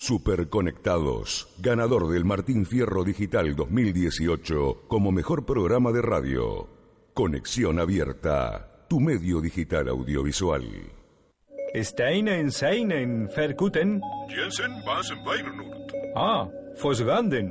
Superconectados, ganador del Martín Fierro Digital 2018 como mejor programa de radio. Conexión abierta, tu medio digital audiovisual. Steinen, Seinen, Verkuten. Jensen. Ah, Fosganden.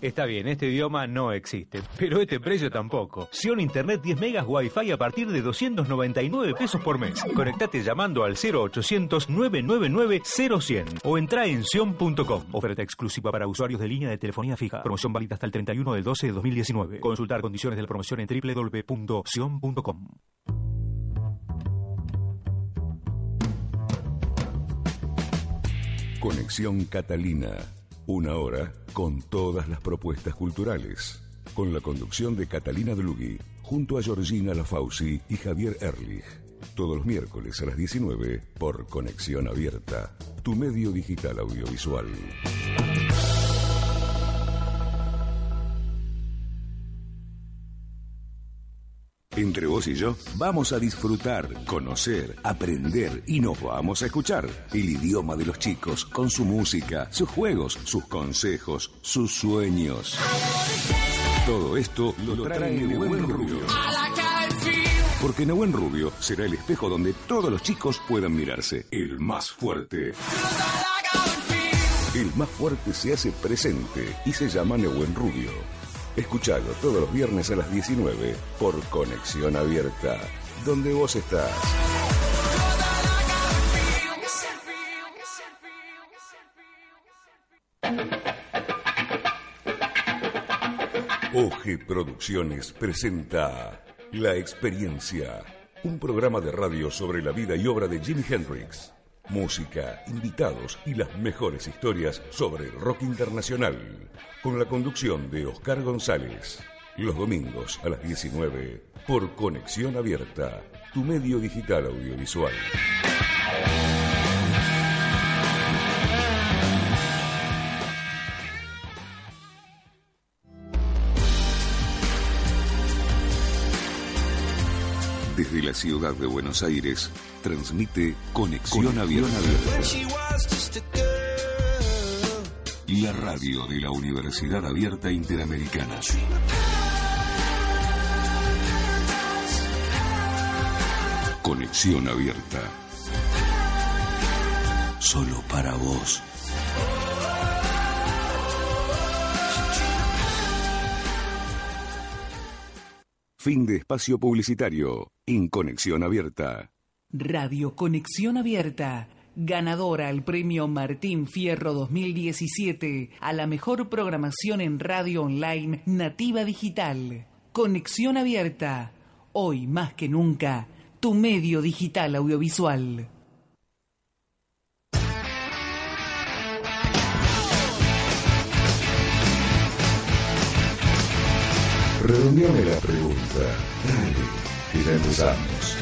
Está bien, este idioma no existe, pero este precio tampoco. Sion Internet 10 megas Wi-Fi a partir de 299 pesos por mes. Conectate llamando al 0800 999 0100 o entra en sion.com. Oferta exclusiva para usuarios de línea de telefonía fija. Promoción válida hasta el 31 del 12 de 2019. Consultar condiciones de la promoción en www.sion.com. Conexión Catalina. Una hora con todas las propuestas culturales. Con la conducción de Catalina Dlugui, junto a Georgina Lafauci y Javier Erlich. Todos los miércoles a las 19 por Conexión Abierta, tu medio digital audiovisual. Entre vos y yo vamos a disfrutar, conocer, aprender y nos vamos a escuchar el idioma de los chicos con su música, sus juegos, sus consejos, sus sueños. Todo esto lo trae Nehuen Rubio. Porque Nehuen Rubio será el espejo donde todos los chicos puedan mirarse. El más fuerte. El más fuerte se hace presente y se llama Nehuen Rubio. Escuchalo todos los viernes a las 19 por Conexión Abierta, donde vos estás. OG Producciones presenta La Experiencia, un programa de radio sobre la vida y obra de Jimi Hendrix. Música, invitados y las mejores historias sobre el rock internacional. Con la conducción de Oscar González. Los domingos a las 19 por Conexión Abierta, tu medio digital audiovisual. Desde la ciudad de Buenos Aires, transmite Conexión, Abierta. La radio de la Universidad Abierta Interamericana. Conexión Abierta. Solo para vos. Fin de espacio publicitario. En Conexión Abierta. Radio Conexión Abierta, ganadora al premio Martín Fierro 2017 a la mejor programación en radio online nativa digital. Conexión Abierta, hoy más que nunca, tu medio digital audiovisual. Redondeame la pregunta. Dale, que ya empezamos.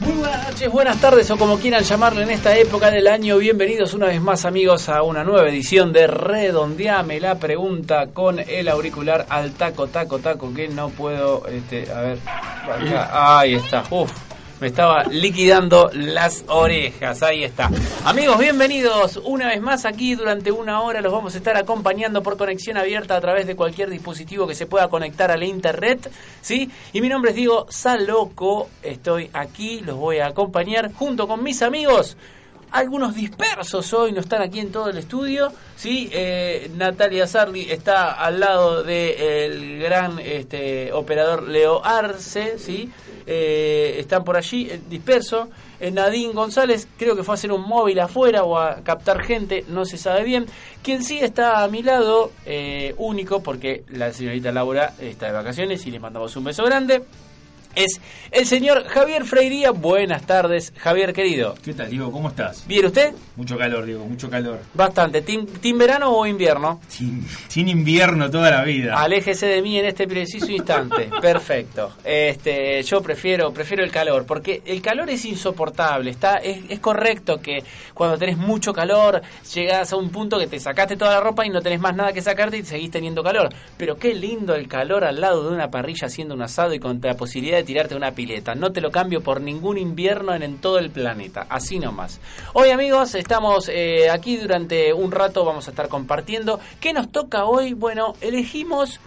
Muy buenas noches, buenas tardes o como quieran llamarle en esta época del año. Bienvenidos una vez más amigos a una nueva edición de Redondeame la pregunta con el auricular al taco, taco, taco que no puedo, este, a ver, acá, ahí está, uf. Me estaba liquidando las orejas, ahí está. Amigos, bienvenidos una vez más aquí durante una hora. Los vamos a estar acompañando por conexión abierta a través de cualquier dispositivo que se pueda conectar a la internet, ¿sí? Y mi nombre es Diego Saloco, estoy aquí, los voy a acompañar junto con mis amigos. Algunos dispersos hoy, no están aquí en todo el estudio. ¿sí? Eh, Natalia Sarli está al lado del gran este, operador Leo Arce, ¿sí? Eh, están por allí eh, dispersos. Eh, Nadine González creo que fue a hacer un móvil afuera o a captar gente, no se sabe bien. Quien sí está a mi lado, eh, único, porque la señorita Laura está de vacaciones y le mandamos un beso grande es el señor Javier Freiría. Buenas tardes, Javier querido. ¿Qué tal, Diego? ¿Cómo estás? ¿Bien usted? Mucho calor, Diego, mucho calor. Bastante. ¿Team, team verano o invierno? Sin, sin, invierno toda la vida. Aléjese de mí en este preciso instante. Perfecto. Este, yo prefiero, prefiero el calor, porque el calor es insoportable. Está, es, es correcto que cuando tenés mucho calor, llegas a un punto que te sacaste toda la ropa y no tenés más nada que sacarte y seguís teniendo calor. Pero qué lindo el calor al lado de una parrilla haciendo un asado y con la posibilidad de tirarte una pileta. No te lo cambio por ningún invierno en, todo el planeta. Así nomás. Hoy amigos, estamos eh, aquí durante un rato, vamos a estar compartiendo. ¿Qué nos toca hoy? Bueno, elegimos...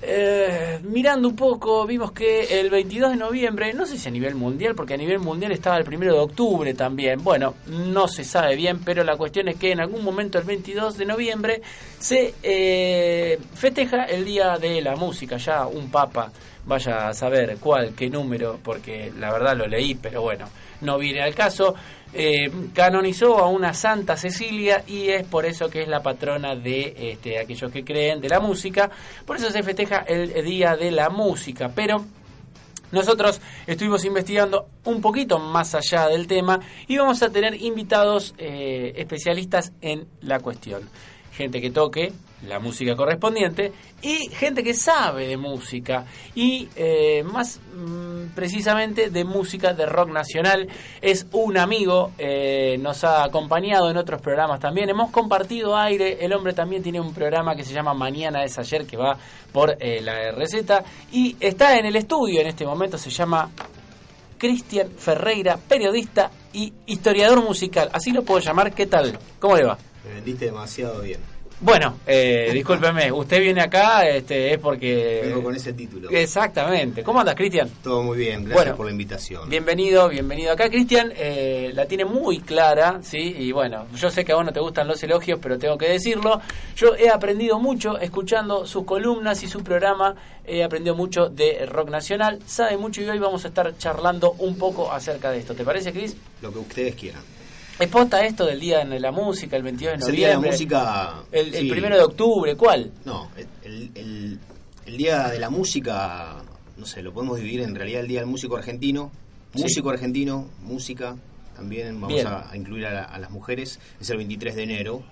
Eh, mirando un poco, vimos que el 22 de noviembre, no sé si a nivel mundial, porque a nivel mundial estaba el 1 de octubre también, bueno, no se sabe bien, pero la cuestión es que en algún momento el 22 de noviembre se eh, festeja el Día de la Música, ya un papa, vaya a saber cuál, qué número, porque la verdad lo leí, pero bueno, no viene al caso eh, canonizó a una Santa Cecilia y es por eso que es la patrona de este, aquellos que creen de la música. Por eso se festeja el Día de la Música. Pero nosotros estuvimos investigando un poquito más allá del tema y vamos a tener invitados eh, especialistas en la cuestión. Gente que toque la música correspondiente y gente que sabe de música y eh, más mm, precisamente de música de rock nacional. Es un amigo eh, nos ha acompañado en otros programas también. Hemos compartido aire. El hombre también tiene un programa que se llama Mañana es ayer que va por eh, la receta y está en el estudio en este momento. Se llama Cristian Ferreira periodista y historiador musical. Así lo puedo llamar. ¿qué tal? ¿cómo le va? Me vendiste demasiado bien bueno, eh, discúlpeme, usted viene acá este, es porque... Vengo con ese título. Exactamente. ¿Cómo andas, Cristian? Todo muy bien, gracias bueno, por la invitación. Bienvenido, bienvenido acá. Cristian eh, la tiene muy clara, ¿sí? Y bueno, yo sé que a vos no te gustan los elogios, pero tengo que decirlo. Yo he aprendido mucho escuchando sus columnas y su programa. He aprendido mucho de rock nacional. Sabe mucho y hoy vamos a estar charlando un poco acerca de esto. ¿Te parece, Cris? Lo que ustedes quieran. ¿Es posta esto del Día de la Música, el 22 de noviembre? el Día de la Música... El, el primero de octubre, ¿cuál? No, el, el, el, Día de la Música, no sé, lo podemos dividir en realidad el Día del Músico Argentino, Músico sí. Argentino, música, también vamos a, a, incluir a, la, a, las mujeres, es el 23 de enero,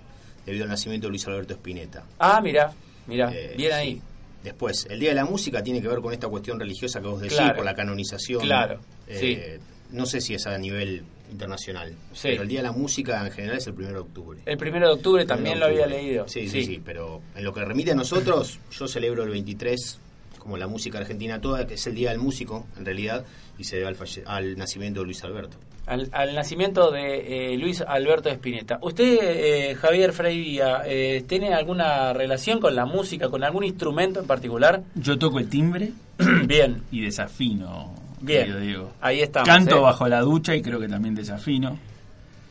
debido al nacimiento de Luis Alberto Spinetta. Ah, mira, mira, eh, bien ahí. Sí. Después, el Día de la Música tiene que ver con esta cuestión religiosa que vos decís, claro. por la canonización. Claro, eh, sí. No sé si es a nivel internacional. Sí. Pero el Día de la Música en general es el 1 de octubre. El 1 de octubre también de octubre. lo había leído. Sí, sí, sí, sí, pero en lo que remite a nosotros, yo celebro el 23 como la música argentina toda, que es el Día del Músico, en realidad, y se debe al, al nacimiento de Luis Alberto. Al, al nacimiento de eh, Luis Alberto Espineta. ¿Usted, eh, Javier Freivía, eh, tiene alguna relación con la música, con algún instrumento en particular? Yo toco el timbre. Bien. Y desafino. Bien, digo. ahí estamos. Canto ¿eh? bajo la ducha y creo que también desafino.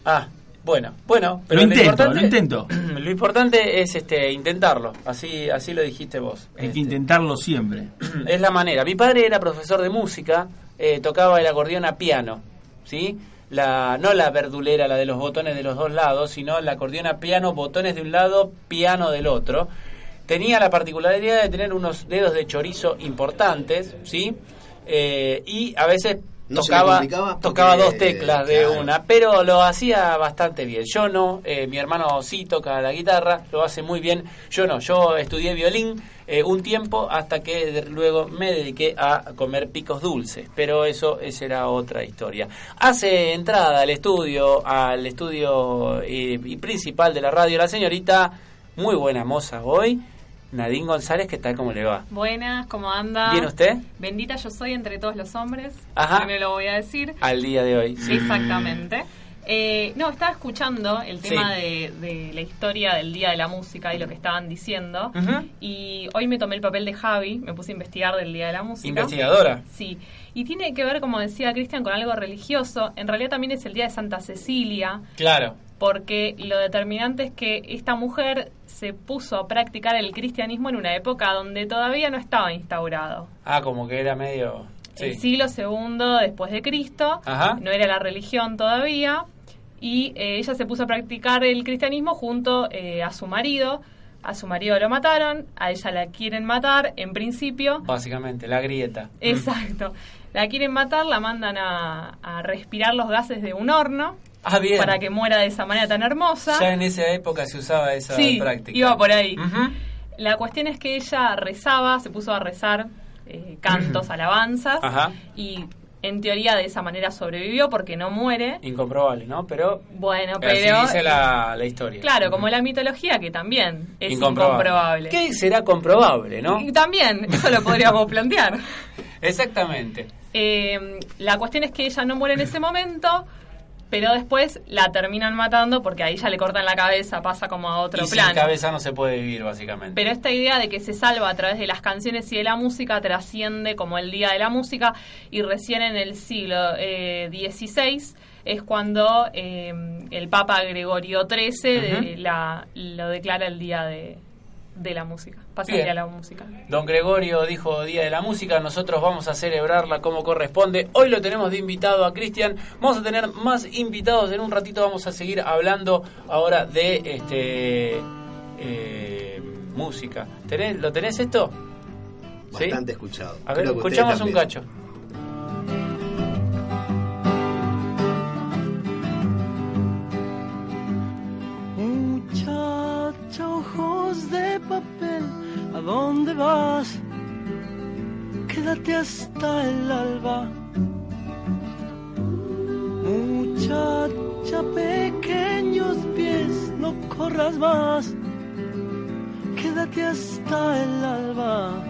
Ah, bueno, bueno, pero lo intento, lo, intento. Lo importante es este intentarlo, así así lo dijiste vos. Hay este, que intentarlo siempre. Es la manera. Mi padre era profesor de música, eh, tocaba el acordeón a piano, ¿sí? La, no la verdulera, la de los botones de los dos lados, sino el acordeón a piano, botones de un lado, piano del otro. Tenía la particularidad de tener unos dedos de chorizo importantes, ¿sí? Eh, y a veces no tocaba, porque, tocaba dos teclas de claro. una, pero lo hacía bastante bien. Yo no, eh, mi hermano sí toca la guitarra, lo hace muy bien. Yo no, yo estudié violín eh, un tiempo hasta que de, luego me dediqué a comer picos dulces, pero eso esa era otra historia. Hace entrada al estudio, al estudio eh, y principal de la radio, la señorita, muy buena moza hoy. Nadine González, ¿qué tal? ¿Cómo le va? Buenas, ¿cómo anda? ¿Bien usted? Bendita yo soy entre todos los hombres. Ajá. Me lo voy a decir. Al día de hoy. Exactamente. Eh, no, estaba escuchando el tema Sí. de, de la historia del Día de la Música y lo que estaban diciendo. Ujú. Y hoy me tomé el papel de Javi, me puse a investigar del Día de la Música. Investigadora. Sí. Y tiene que ver, como decía Cristian, con algo religioso. En realidad también es el Día de Santa Cecilia, Claro. Porque lo determinante es que esta mujer se puso a practicar el cristianismo en una época donde todavía no estaba instaurado. Ah, como que era medio... Sí. El siglo II después de Cristo, Ajá. no era la religión todavía, y eh, ella se puso a practicar el cristianismo junto eh, a su marido. A su marido lo mataron, a ella la quieren matar, en principio. Básicamente, la grieta. Exacto. La quieren matar, la mandan a, a respirar los gases de un horno Ah, bien. para que muera de esa manera tan hermosa. Ya en esa época se usaba esa sí, práctica. iba por ahí. La cuestión es que ella rezaba, se puso a rezar eh, cantos, alabanzas, Ajá. y en teoría de esa manera sobrevivió porque no muere. Incomprobable, ¿no? Pero Bueno, así pero... dice la, la historia. Claro, como la mitología que también es Incomprobable. incomprobable. ¿Qué será comprobable, no? Y también, eso lo podríamos plantear. Exactamente. Eh, la cuestión es que ella no muere en ese momento, pero después la terminan matando porque ahí ya le cortan la cabeza, pasa como a otro y sin plano. cabeza no se puede vivir, básicamente. Pero esta idea de que se salva a través de las canciones y de la música trasciende como el Día de la Música y recién en el siglo eh, XVI es cuando eh, el Papa Gregorio XIII de- Ujú. la- lo declara el Día de, de la Música. Pasa el Bien. Día de la Música. Don Gregorio dijo Día de la Música, nosotros vamos a celebrarla como corresponde. Hoy lo tenemos de invitado a Cristian. Vamos a tener más invitados en un ratito. Vamos a seguir hablando ahora de este eh, música. ¿Tenés- ¿Lo tenés esto? ¿Sí? Bastante escuchado. A ver, escuchamos un también. cacho. Ojos de papel, ¿a dónde vas? Quédate hasta el alba. Muchacha, pequeños pies, no corras más. Quédate hasta el alba.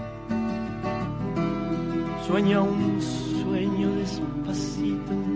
Sueña un sueño despacito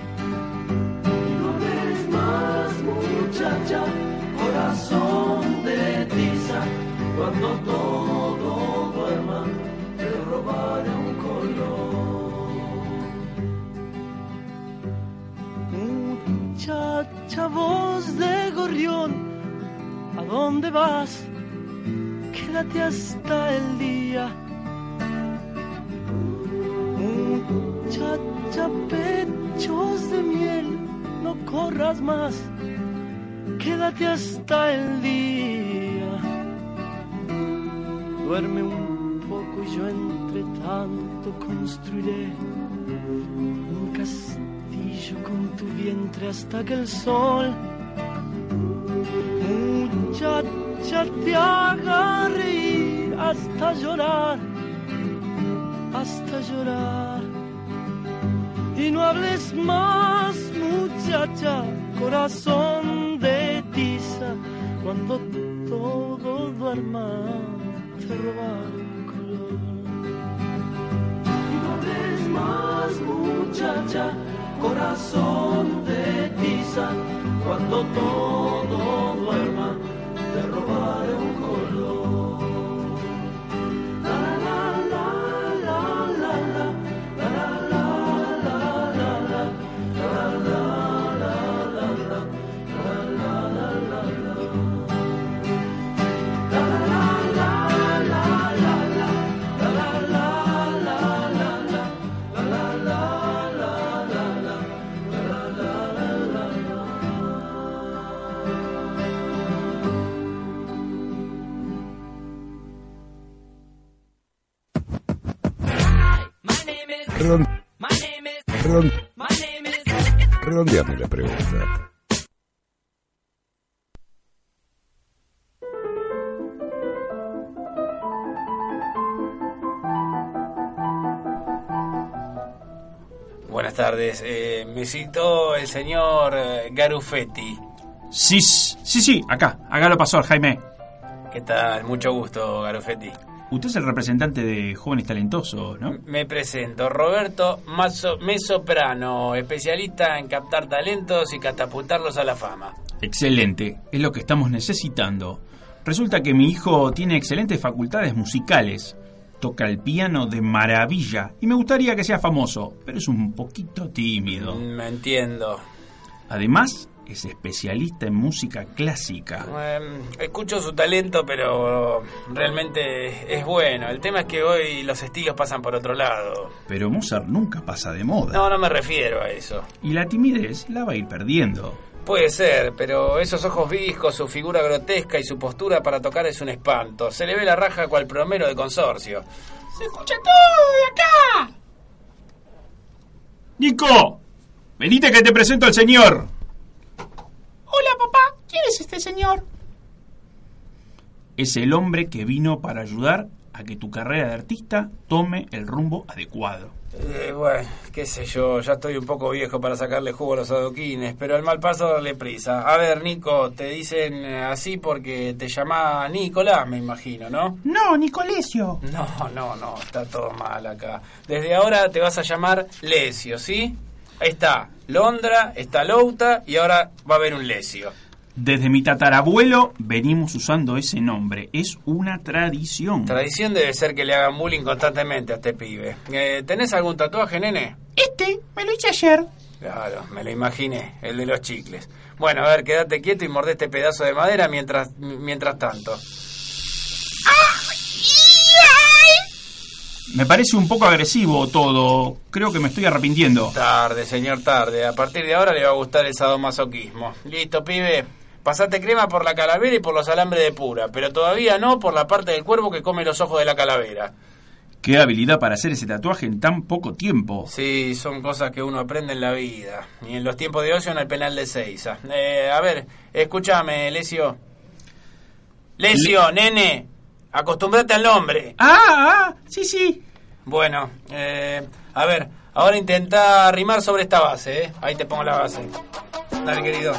Más, muchacha, corazón de tiza. Cuando todo duerma, te robaré un color. Muchacha, voz de gorrión, ¿a dónde vas? Quédate hasta el día. Muchacha, pechos de miel, corras más, quédate hasta el día. Duerme un poco y yo entre tanto construiré un castillo con tu vientre hasta que el sol, muchacha, te haga reír hasta llorar, hasta llorar. Y no hables más, muchacha, corazón de tiza, cuando todo duerma, te robaré un color. Y no hables más, muchacha, corazón de tiza, cuando todo duerma, te robaré un color. Me citó el señor eh, Garufetti. Sí, sí, sí, acá. Acá lo pasó, Jaime. ¿Qué tal? Mucho gusto, Garufetti. Usted es el representante de Jóvenes Talentosos, ¿no? Me presento, Roberto Mazzo, Mesoprano, especialista en captar talentos y catapultarlos a la fama. Excelente, es lo que estamos necesitando. Resulta que mi hijo tiene excelentes facultades musicales. Toca el piano de maravilla y me gustaría que sea famoso, pero es un poquito tímido. Me entiendo. Además, es especialista en música clásica. Eh, escucho su talento, pero realmente es bueno. El tema es que hoy los estilos pasan por otro lado. Pero Mozart nunca pasa de moda. No, no me refiero a eso. Y la timidez la va a ir perdiendo. Puede ser, pero esos ojos viscos, su figura grotesca y su postura para tocar es un espanto. Se le ve la raja cual promero de consorcio. ¡Se escucha todo de acá! ¡Nico! Venite que te presento al señor. Hola, papá. ¿Quién es este señor? Es el hombre que vino para ayudar a que tu carrera de artista tome el rumbo adecuado. Eh, bueno, qué sé yo, ya estoy un poco viejo para sacarle jugo a los adoquines, pero al mal paso darle prisa. A ver, Nico, te dicen así porque te llama Nicolás, me imagino, ¿no? No, Nicolesio. No, no, no, está todo mal acá. Desde ahora te vas a llamar Lesio, ¿sí? Ahí está Londra, está Louta y ahora va a haber un Lesio. Desde mi tatarabuelo venimos usando ese nombre. Es una tradición. Tradición debe ser que le hagan bullying constantemente a este pibe. Eh, ¿Tenés algún tatuaje, nene? Este, me lo hice ayer. Claro, me lo imaginé, el de los chicles. Bueno, a ver, quédate quieto y mordé este pedazo de madera mientras, mientras tanto. Me parece un poco agresivo todo. Creo que me estoy arrepintiendo. Tarde, señor, tarde. A partir de ahora le va a gustar el sadomasoquismo. Listo, pibe. Pasate crema por la calavera y por los alambres de pura, pero todavía no por la parte del cuervo que come los ojos de la calavera. Qué habilidad para hacer ese tatuaje en tan poco tiempo. Sí, son cosas que uno aprende en la vida. Y en los tiempos de ocio en el penal de Seiza. Eh, a ver, escúchame, Lesio. Lesio, nene, acostumbrate al nombre. Ah, ah, sí, sí. Bueno, eh, a ver, ahora intenta rimar sobre esta base, ¿eh? Ahí te pongo la base. Dale, querido.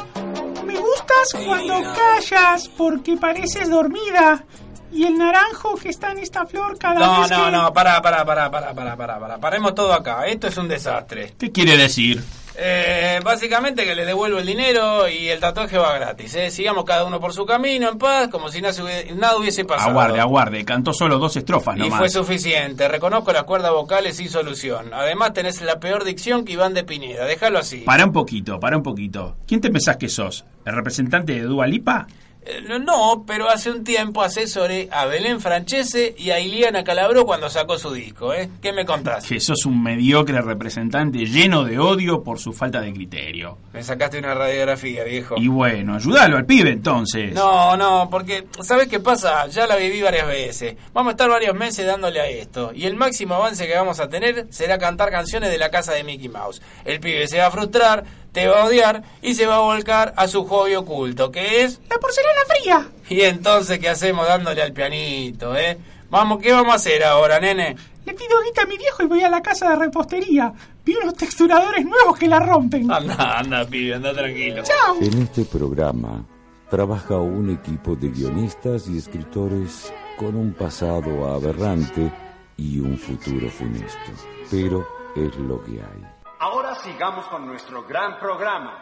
Me gustas cuando callas porque pareces dormida. Y el naranjo que está en esta flor cada No, vez no, que... no, pará, pará, pará, pará, pará, pará, pará. Paremos todo acá. Esto es un desastre. ¿Qué quiere decir? Eh, básicamente que le devuelvo el dinero y el tatuaje va gratis. ¿eh? Sigamos cada uno por su camino en paz, como si nada, hubiese- nada hubiese pasado. Aguarde, aguarde. Cantó solo dos estrofas Y nomás. fue suficiente. Reconozco las cuerdas vocales sin solución. Además tenés la peor dicción que Iván de Pineda. Déjalo así. Para un poquito, para un poquito. ¿Quién te pensás que sos? ¿El representante de Dua Lipa? Eh, no, pero hace un tiempo asesoré a Belén Francese y a Iliana Calabró cuando sacó su disco. ¿eh? ¿Qué me contás? Que sos un mediocre representante lleno de odio por su falta de criterio. Me sacaste una radiografía, viejo. Y bueno, ayúdalo al pibe entonces. No, no, porque ¿sabes qué pasa? Ya la viví varias veces. Vamos a estar varios meses dándole a esto. Y el máximo avance que vamos a tener será cantar canciones de la casa de Mickey Mouse. El pibe se va a frustrar, te va a odiar y se va a volcar a su hobby oculto, que es... La porcelana fría. Y entonces, ¿qué hacemos dándole al pianito, eh? Vamos, ¿qué vamos a hacer ahora, nene? Le pido guita a mi viejo y voy a la casa de repostería. Vi unos texturadores nuevos que la rompen. Anda, anda, pibe, anda tranquilo. Chao. En este programa trabaja un equipo de guionistas y escritores con un pasado aberrante y un futuro funesto. Pero es lo que hay. Ahora sigamos con nuestro gran programa.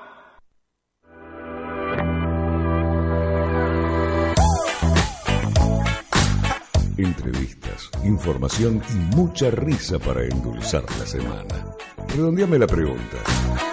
Entrevistas, información y mucha risa para endulzar la semana. Redondeame la pregunta.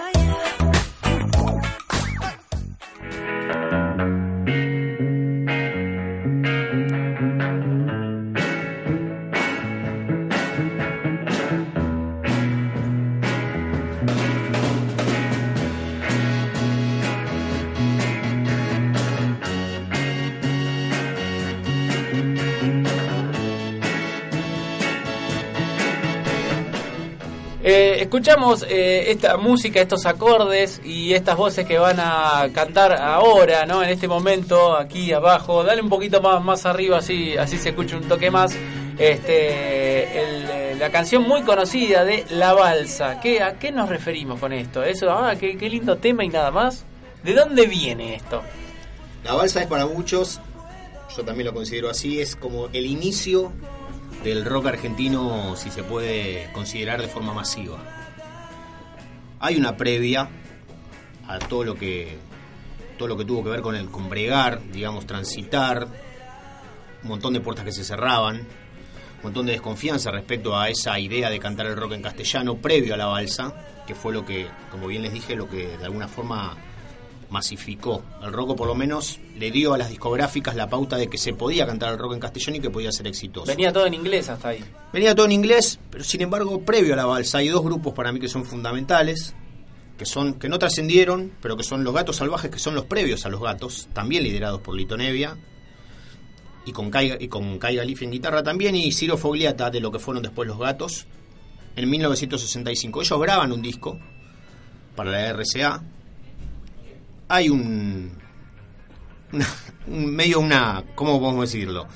Escuchamos eh, esta música, estos acordes y estas voces que van a cantar ahora, ¿no? En este momento, aquí abajo. Dale un poquito más, más arriba, así, así se escucha un toque más. Este, la canción muy conocida de La Balsa. ¿Qué, ¿A qué nos referimos con esto? Eso, ah, qué, qué lindo tema y nada más. ¿De dónde viene esto? La balsa es para muchos, yo también lo considero así, es como el inicio del rock argentino, si se puede considerar de forma masiva. Hay una previa a todo lo que todo lo que tuvo que ver con el con bregar, digamos, transitar, un montón de puertas que se cerraban, un montón de desconfianza respecto a esa idea de cantar el rock en castellano previo a la balsa, que fue lo que, como bien les dije, lo que de alguna forma masificó. El rock, por lo menos, le dio a las discográficas la pauta de que se podía cantar el rock en castellano y que podía ser exitoso. Venía todo en inglés hasta ahí. Venía todo en inglés, pero sin embargo, previo a la balsa, hay dos grupos para mí que son fundamentales, que son que no trascendieron, pero que son los gatos salvajes, que son los previos a los gatos, también liderados por Lito Nevia, y con Caiga, y con Caiga Lifi en guitarra también, y Ciro Fogliata de lo que fueron después los gatos, en 1965. Ellos graban un disco para la RCA. Hay un, una- un medio una, ¿cómo podemos decirlo?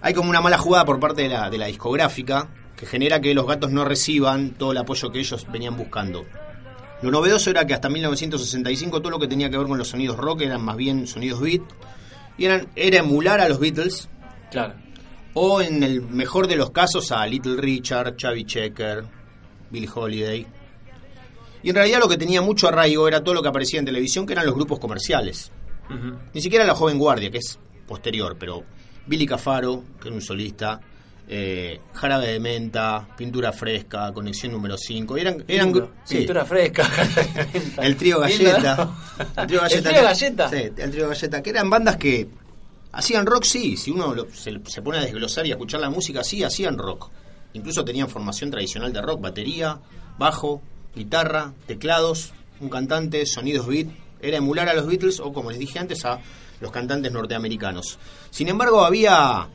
Hay como una mala jugada por parte de la, de la discográfica que genera que los gatos no reciban todo el apoyo que ellos venían buscando. Lo novedoso era que hasta 1965 todo lo que tenía que ver con los sonidos rock eran más bien sonidos beat y eran, era emular a los Beatles Claro. o en el mejor de los casos a Little Richard, Chubby Checker, Bill Holiday. Y en realidad lo que tenía mucho arraigo era todo lo que aparecía en televisión, que eran los grupos comerciales. Ni siquiera la joven guardia, que es posterior, pero Billy Cafaro, que era un solista, eh, Jarabe de Menta, Pintura Fresca, Conexión número 5. Eran, eran Lindo. sí, Pintura fresca. el trío Lindo, Galleta. ¿no? El trío Galleta. ¿El trío que- Galleta? Sí, el trío Galleta. Que eran bandas que hacían rock, sí. Si uno lo- se, se pone a desglosar y a escuchar la música, sí, hacían rock. Incluso tenían formación tradicional de rock, batería, bajo, guitarra, teclados, un cantante, sonidos beat. Era emular a los Beatles o, como les dije antes, a los cantantes norteamericanos. Sin embargo, había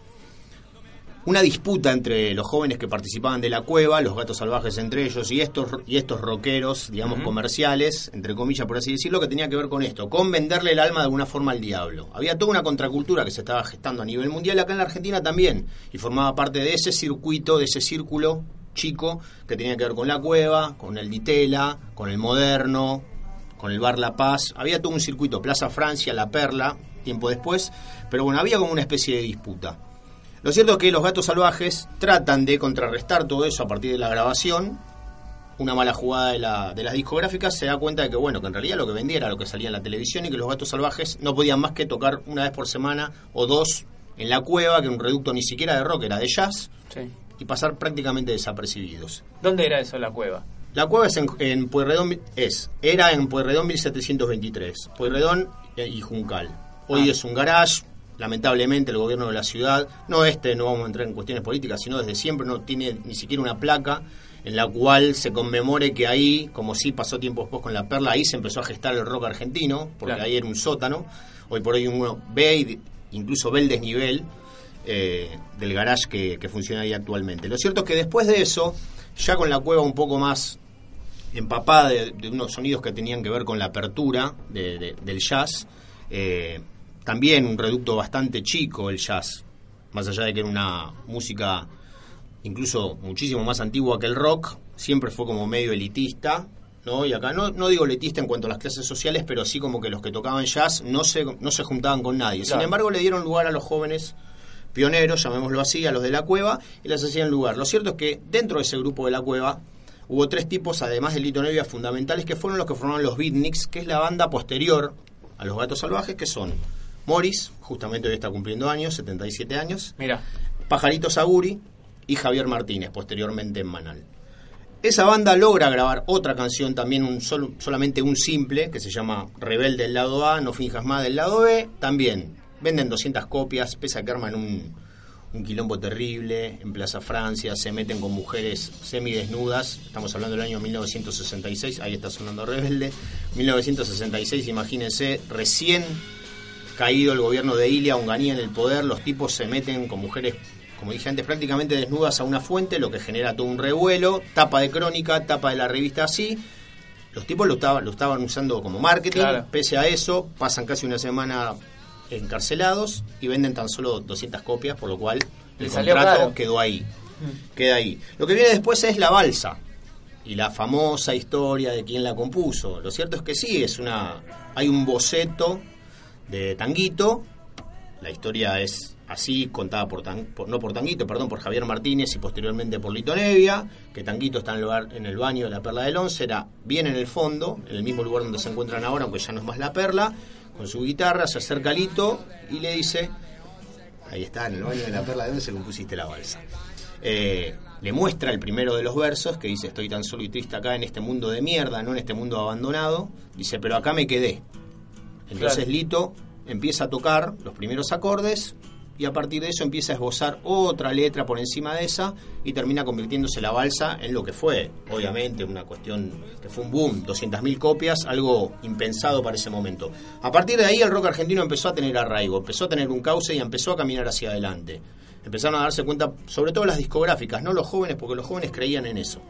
una disputa entre los jóvenes que participaban de la cueva, los gatos salvajes entre ellos, y estos, y estos rockeros, digamos, comerciales, entre comillas, por así decirlo, que tenía que ver con esto, con venderle el alma de alguna forma al diablo. Había toda una contracultura que se estaba gestando a nivel mundial, acá en la Argentina también, y formaba parte de ese circuito, de ese círculo chico que tenía que ver con la cueva, con el Ditela, con el moderno, con el Bar La Paz. Había todo un circuito, Plaza Francia, La Perla, tiempo después, pero bueno, había como una especie de disputa. Lo cierto es que los gatos salvajes tratan de contrarrestar todo eso a partir de la grabación. Una mala jugada de, la, de las discográficas se da cuenta de que, bueno, que en realidad lo que vendía era lo que salía en la televisión y que los gatos salvajes no podían más que tocar una vez por semana o dos en la cueva, que un reducto ni siquiera de rock, era de jazz, Sí. Y pasar prácticamente desapercibidos. ¿Dónde era eso, la cueva? La cueva es en, en Pueyrredón, es, era en Pueyrredón 1723, Pueyrredón y Juncal. Hoy Ah. es un garage, lamentablemente el gobierno de la ciudad, no este, no vamos a entrar en cuestiones políticas, sino desde siempre no tiene ni siquiera una placa en la cual se conmemore que ahí, como sí pasó tiempo después con La Perla, ahí se empezó a gestar el rock argentino, porque Claro. ahí era un sótano. Hoy por hoy uno ve incluso ve el desnivel eh, del garage que, que funciona ahí actualmente. Lo cierto es que después de eso, ya con la cueva un poco más empapada de, de unos sonidos que tenían que ver con la apertura de- de- del jazz, eh, también un reducto bastante chico el jazz, más allá de que era una música incluso muchísimo más antigua que el rock, siempre fue como medio elitista, ¿no? Y acá no, no digo elitista en cuanto a las clases sociales, pero sí como que los que tocaban jazz no se, no se juntaban con nadie. Sin embargo, le dieron lugar a los jóvenes pioneros, llamémoslo así, a los de la cueva, y les hacían lugar. Lo cierto es que dentro de ese grupo de la cueva hubo tres tipos, además de Lito Nevia, fundamentales, que fueron los que formaron los Beatniks, que es la banda posterior a los Gatos Salvajes, que son Morris, justamente hoy está cumpliendo años, 77 años, Mira. Pajarito Saguri y Javier Martínez, posteriormente en Manal. Esa banda logra grabar otra canción, también un solo- solamente un simple, que se llama Rebelde del lado A, No finjas más del lado B. También venden 200 copias, pese a que arman un, un quilombo terrible en Plaza Francia, se meten con mujeres semidesnudas. Estamos hablando del año 1966, ahí está sonando Rebelde. 1966, imagínense, recién caído el gobierno de Ilia, Onganía en el poder, los tipos se meten con mujeres, como dije antes, prácticamente desnudas a una fuente, lo que genera todo un revuelo, tapa de crónica, tapa de la revista así. Los tipos lo estaban, lo estaban usando como marketing, Claro. pese a eso, pasan casi una semana encarcelados y venden tan solo 200 copias, por lo cual el Le contrato quedó ahí. Queda ahí. Lo que viene después es la balsa y la famosa historia de quién la compuso. Lo cierto es que sí, es una hay un boceto de Tanguito. La historia es así contada por, Tan- por- no por Tanguito, perdón, por Javier Martínez y posteriormente por Lito Nevia, que Tanguito está en el, lugar- en el baño de la Perla del Once, era bien en el fondo, en el mismo lugar donde se encuentran ahora, aunque ya no es más la Perla, con su guitarra, se acerca a Lito y le dice, ahí está, en el baño de la Perla del Once compusiste la balsa. Eh, le muestra el primero de los versos que dice estoy tan solo y triste acá en este mundo de mierda, no en este mundo abandonado. Dice, pero acá me quedé. Entonces Claro. Lito empieza a tocar los primeros acordes y a partir de eso empieza a esbozar otra letra por encima de esa y termina convirtiéndose la balsa en lo que fue, obviamente, una cuestión que fue un boom, 200.000 copias, algo impensado para ese momento. A partir de ahí el rock argentino empezó a tener arraigo, empezó a tener un cauce y empezó a caminar hacia adelante. Empezaron a darse cuenta, sobre todo las discográficas, no los jóvenes, porque los jóvenes creían en eso,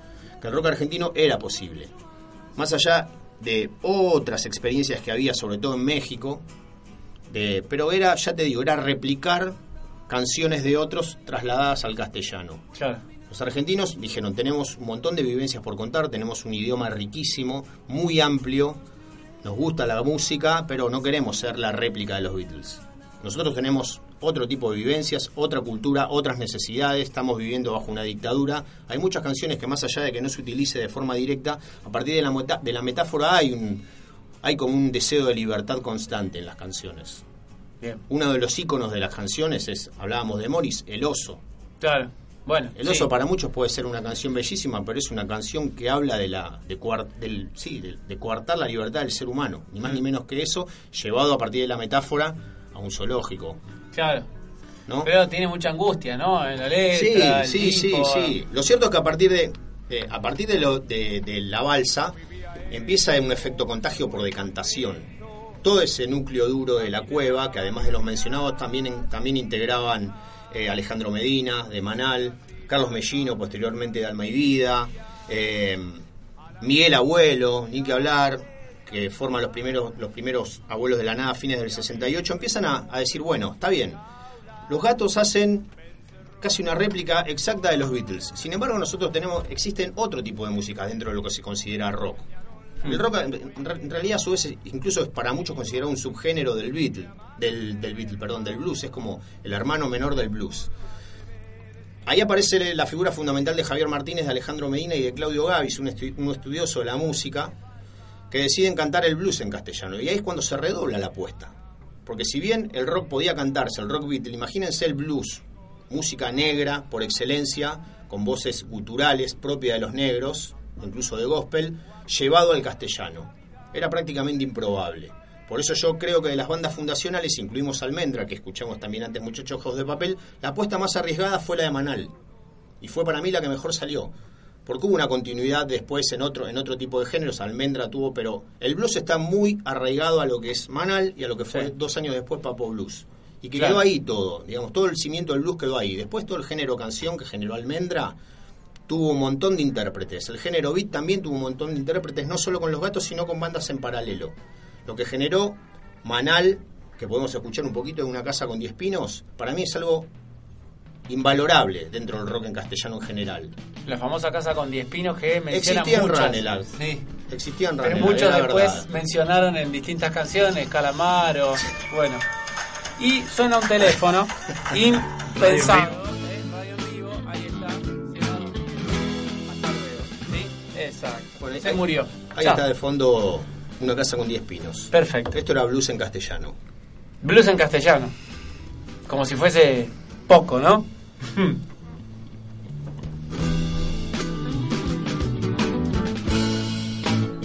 que el rock argentino era posible. Más allá de otras experiencias que había, sobre todo en México, de- pero era, ya te digo, era replicar canciones de otros trasladadas al castellano. Claro. Los argentinos dijeron, tenemos un montón de vivencias por contar, tenemos un idioma riquísimo, muy amplio, nos gusta la música, pero no queremos ser la réplica de los Beatles. Nosotros tenemos otro tipo de vivencias, otra cultura, otras necesidades, estamos viviendo bajo una dictadura. Hay muchas canciones que más allá de que no se utilice de forma directa, a partir de la, meta- de la metáfora hay un hay como un deseo de libertad constante en las canciones. Bien. Uno de los íconos de las canciones es, hablábamos de Morris, el oso. Claro. Bueno. El sí. oso para muchos puede ser una canción bellísima, pero es una canción que habla de la de, cuar- del, sí, de, de coartar la libertad del ser humano, ni más ni menos que eso, llevado a partir de la metáfora a un zoológico. Claro. ¿no? Pero tiene mucha angustia, ¿no? En la letra. Sí, sí, sí, sí. Lo cierto es que a partir de eh, a partir de, lo, de, de la balsa empieza un efecto contagio por decantación. Todo ese núcleo duro de la cueva, que además de los mencionados también también integraban eh, Alejandro Medina de Manal, Carlos Mellino posteriormente de Alma y Vida, eh, Miguel Abuelo, ni que hablar, que forman los primeros los primeros abuelos de la nada a fines del 68, empiezan a, a decir, bueno, está bien, los gatos hacen casi una réplica exacta de los Beatles. Sin embargo, nosotros tenemos, existen otro tipo de música dentro de lo que se considera rock. El rock, en re- en realidad, a su vez, incluso es para muchos considerado un subgénero del Beatle, del, del Beatle, perdón, del blues. Es como el hermano menor del blues. Ahí aparece la figura fundamental de Javier Martínez, de Alejandro Medina y de Claudio Gavis, un estudioso de la música, que deciden cantar el blues en castellano. Y ahí es cuando se redobla la apuesta. Porque si bien el rock podía cantarse, el rock Beatle, imagínense el blues, música negra por excelencia, con voces guturales propias de los negros, incluso de gospel, llevado al castellano. Era prácticamente improbable. Por eso yo creo que de las bandas fundacionales, incluimos Almendra, que escuchamos también antes Muchachos Ojos de Papel, la apuesta más arriesgada fue la de Manal. Y fue para mí la que mejor salió. Porque hubo una continuidad después en otro, en otro tipo de géneros, Almendra tuvo, pero el blues está muy arraigado a lo que es Manal y a lo que fue dos años después Papo Blues. Y que Claro. quedó ahí todo, digamos, todo el cimiento del blues quedó ahí. Después todo el género canción que generó Almendra tuvo un montón de intérpretes. El género beat también tuvo un montón de intérpretes, no solo con los gatos, sino con bandas en paralelo. Lo que generó Manal, que podemos escuchar un poquito de una casa con 10 pinos, para mí es algo invalorable dentro del rock en castellano en general. La famosa casa con 10 pinos que mencionan Existía en muchos. Ranelagh. Sí. Existía en Pero muchos después verdad. mencionaron en distintas canciones, Calamaro, bueno. Y suena un teléfono impensable. Exacto. Se murió. Ahí Chao. está de fondo una casa con 10 pinos. Perfecto. Esto era blues en castellano. Blues en castellano. Como si fuese poco, ¿no?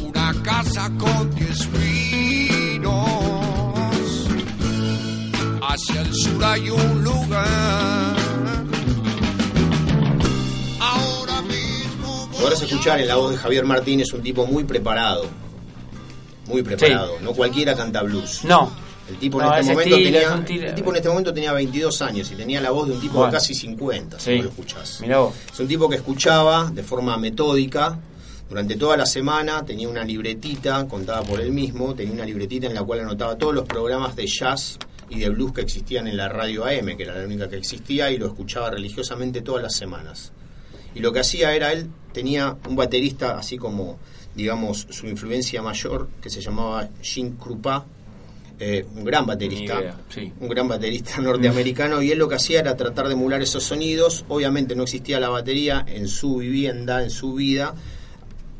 Una casa con diez pinos. Hacia el sur hay un lugar. Podrás escuchar en la voz de Javier Martínez un tipo muy preparado. Muy preparado. No cualquiera canta blues. No. El tipo, No, en este momento estilo, tenía, es un tiro- el tipo en este momento tenía 22 años y tenía la voz de un tipo Bueno. de casi 50, si Sí. vos lo escuchás. Mirá vos. Es un tipo que escuchaba de forma metódica durante toda la semana, tenía una libretita contada por él mismo, tenía una libretita en la cual anotaba todos los programas de jazz y de blues que existían en la radio AM, que era la única que existía, y lo escuchaba religiosamente todas las semanas. Y lo que hacía era, él tenía un baterista así como, digamos, su influencia mayor, que se llamaba Jean Krupa, eh, un gran baterista, idea, sí. un gran baterista norteamericano, y él lo que hacía era tratar de emular esos sonidos. Obviamente no existía la batería en su vivienda, en su vida.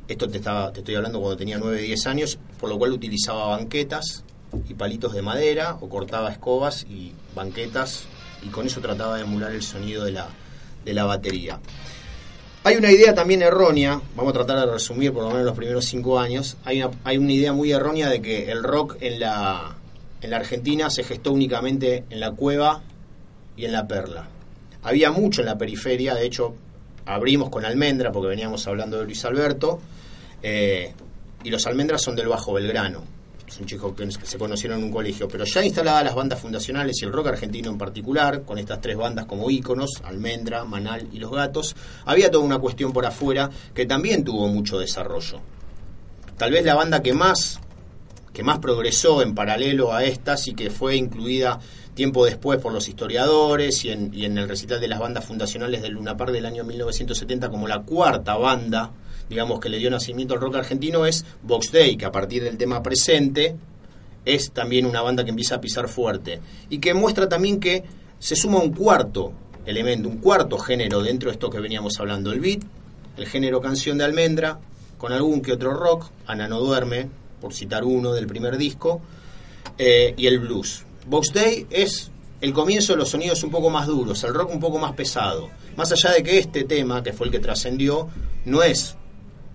Esto te, estaba, te estoy hablando cuando tenía 9, 10 años, por lo cual utilizaba banquetas y palitos de madera, o cortaba escobas y banquetas, y con eso trataba de emular el sonido de la, de la batería. Hay una idea también errónea, vamos a tratar de resumir por lo menos los primeros cinco años, hay una, hay una idea muy errónea de que el rock en la, en la Argentina se gestó únicamente en la cueva y en la perla. Había mucho en la periferia, de hecho abrimos con Almendra porque veníamos hablando de Luis Alberto, eh, y los Almendras son del Bajo Belgrano, son chicos que se conocieron en un colegio, pero ya instaladas las bandas fundacionales y el rock argentino en particular, con estas tres bandas como íconos, Almendra, Manal y Los Gatos, había toda una cuestión por afuera que también tuvo mucho desarrollo. Tal vez la banda que más que más progresó en paralelo a estas y que fue incluida tiempo después por los historiadores y en, y en el recital de las bandas fundacionales del Luna Park del año 1970 como la cuarta banda digamos, que le dio nacimiento al rock argentino es Box Day, que a partir del tema presente es también una banda que empieza a pisar fuerte y que muestra también que se suma un cuarto elemento, un cuarto género dentro de esto que veníamos hablando, el beat, el género canción de almendra, con algún que otro rock, Ana no duerme, por citar uno del primer disco, eh, y el blues. Box Day es el comienzo de los sonidos un poco más duros, el rock un poco más pesado. Más allá de que este tema, que fue el que trascendió, no es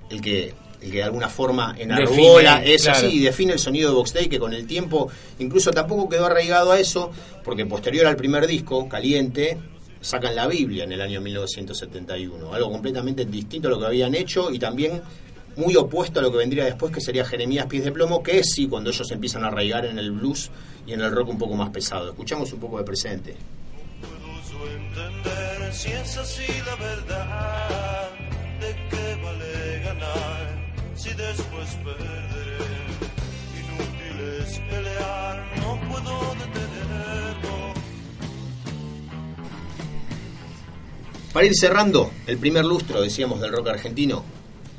el que el que de alguna forma enarbola Define, es claro. así y define el sonido de Box Day que con el tiempo incluso tampoco quedó arraigado a eso porque posterior al primer disco Caliente sacan la Biblia en el año 1971 algo completamente distinto a lo que habían hecho y también muy opuesto a lo que vendría después que sería Jeremías Pies de Plomo que es sí cuando ellos empiezan a arraigar en el blues y en el rock un poco más pesado. Escuchamos un poco de presente. Entender si es así la verdad si después perderé inútil es pelear no puedo detenerlo Para ir cerrando, el primer lustro, decíamos, del rock argentino,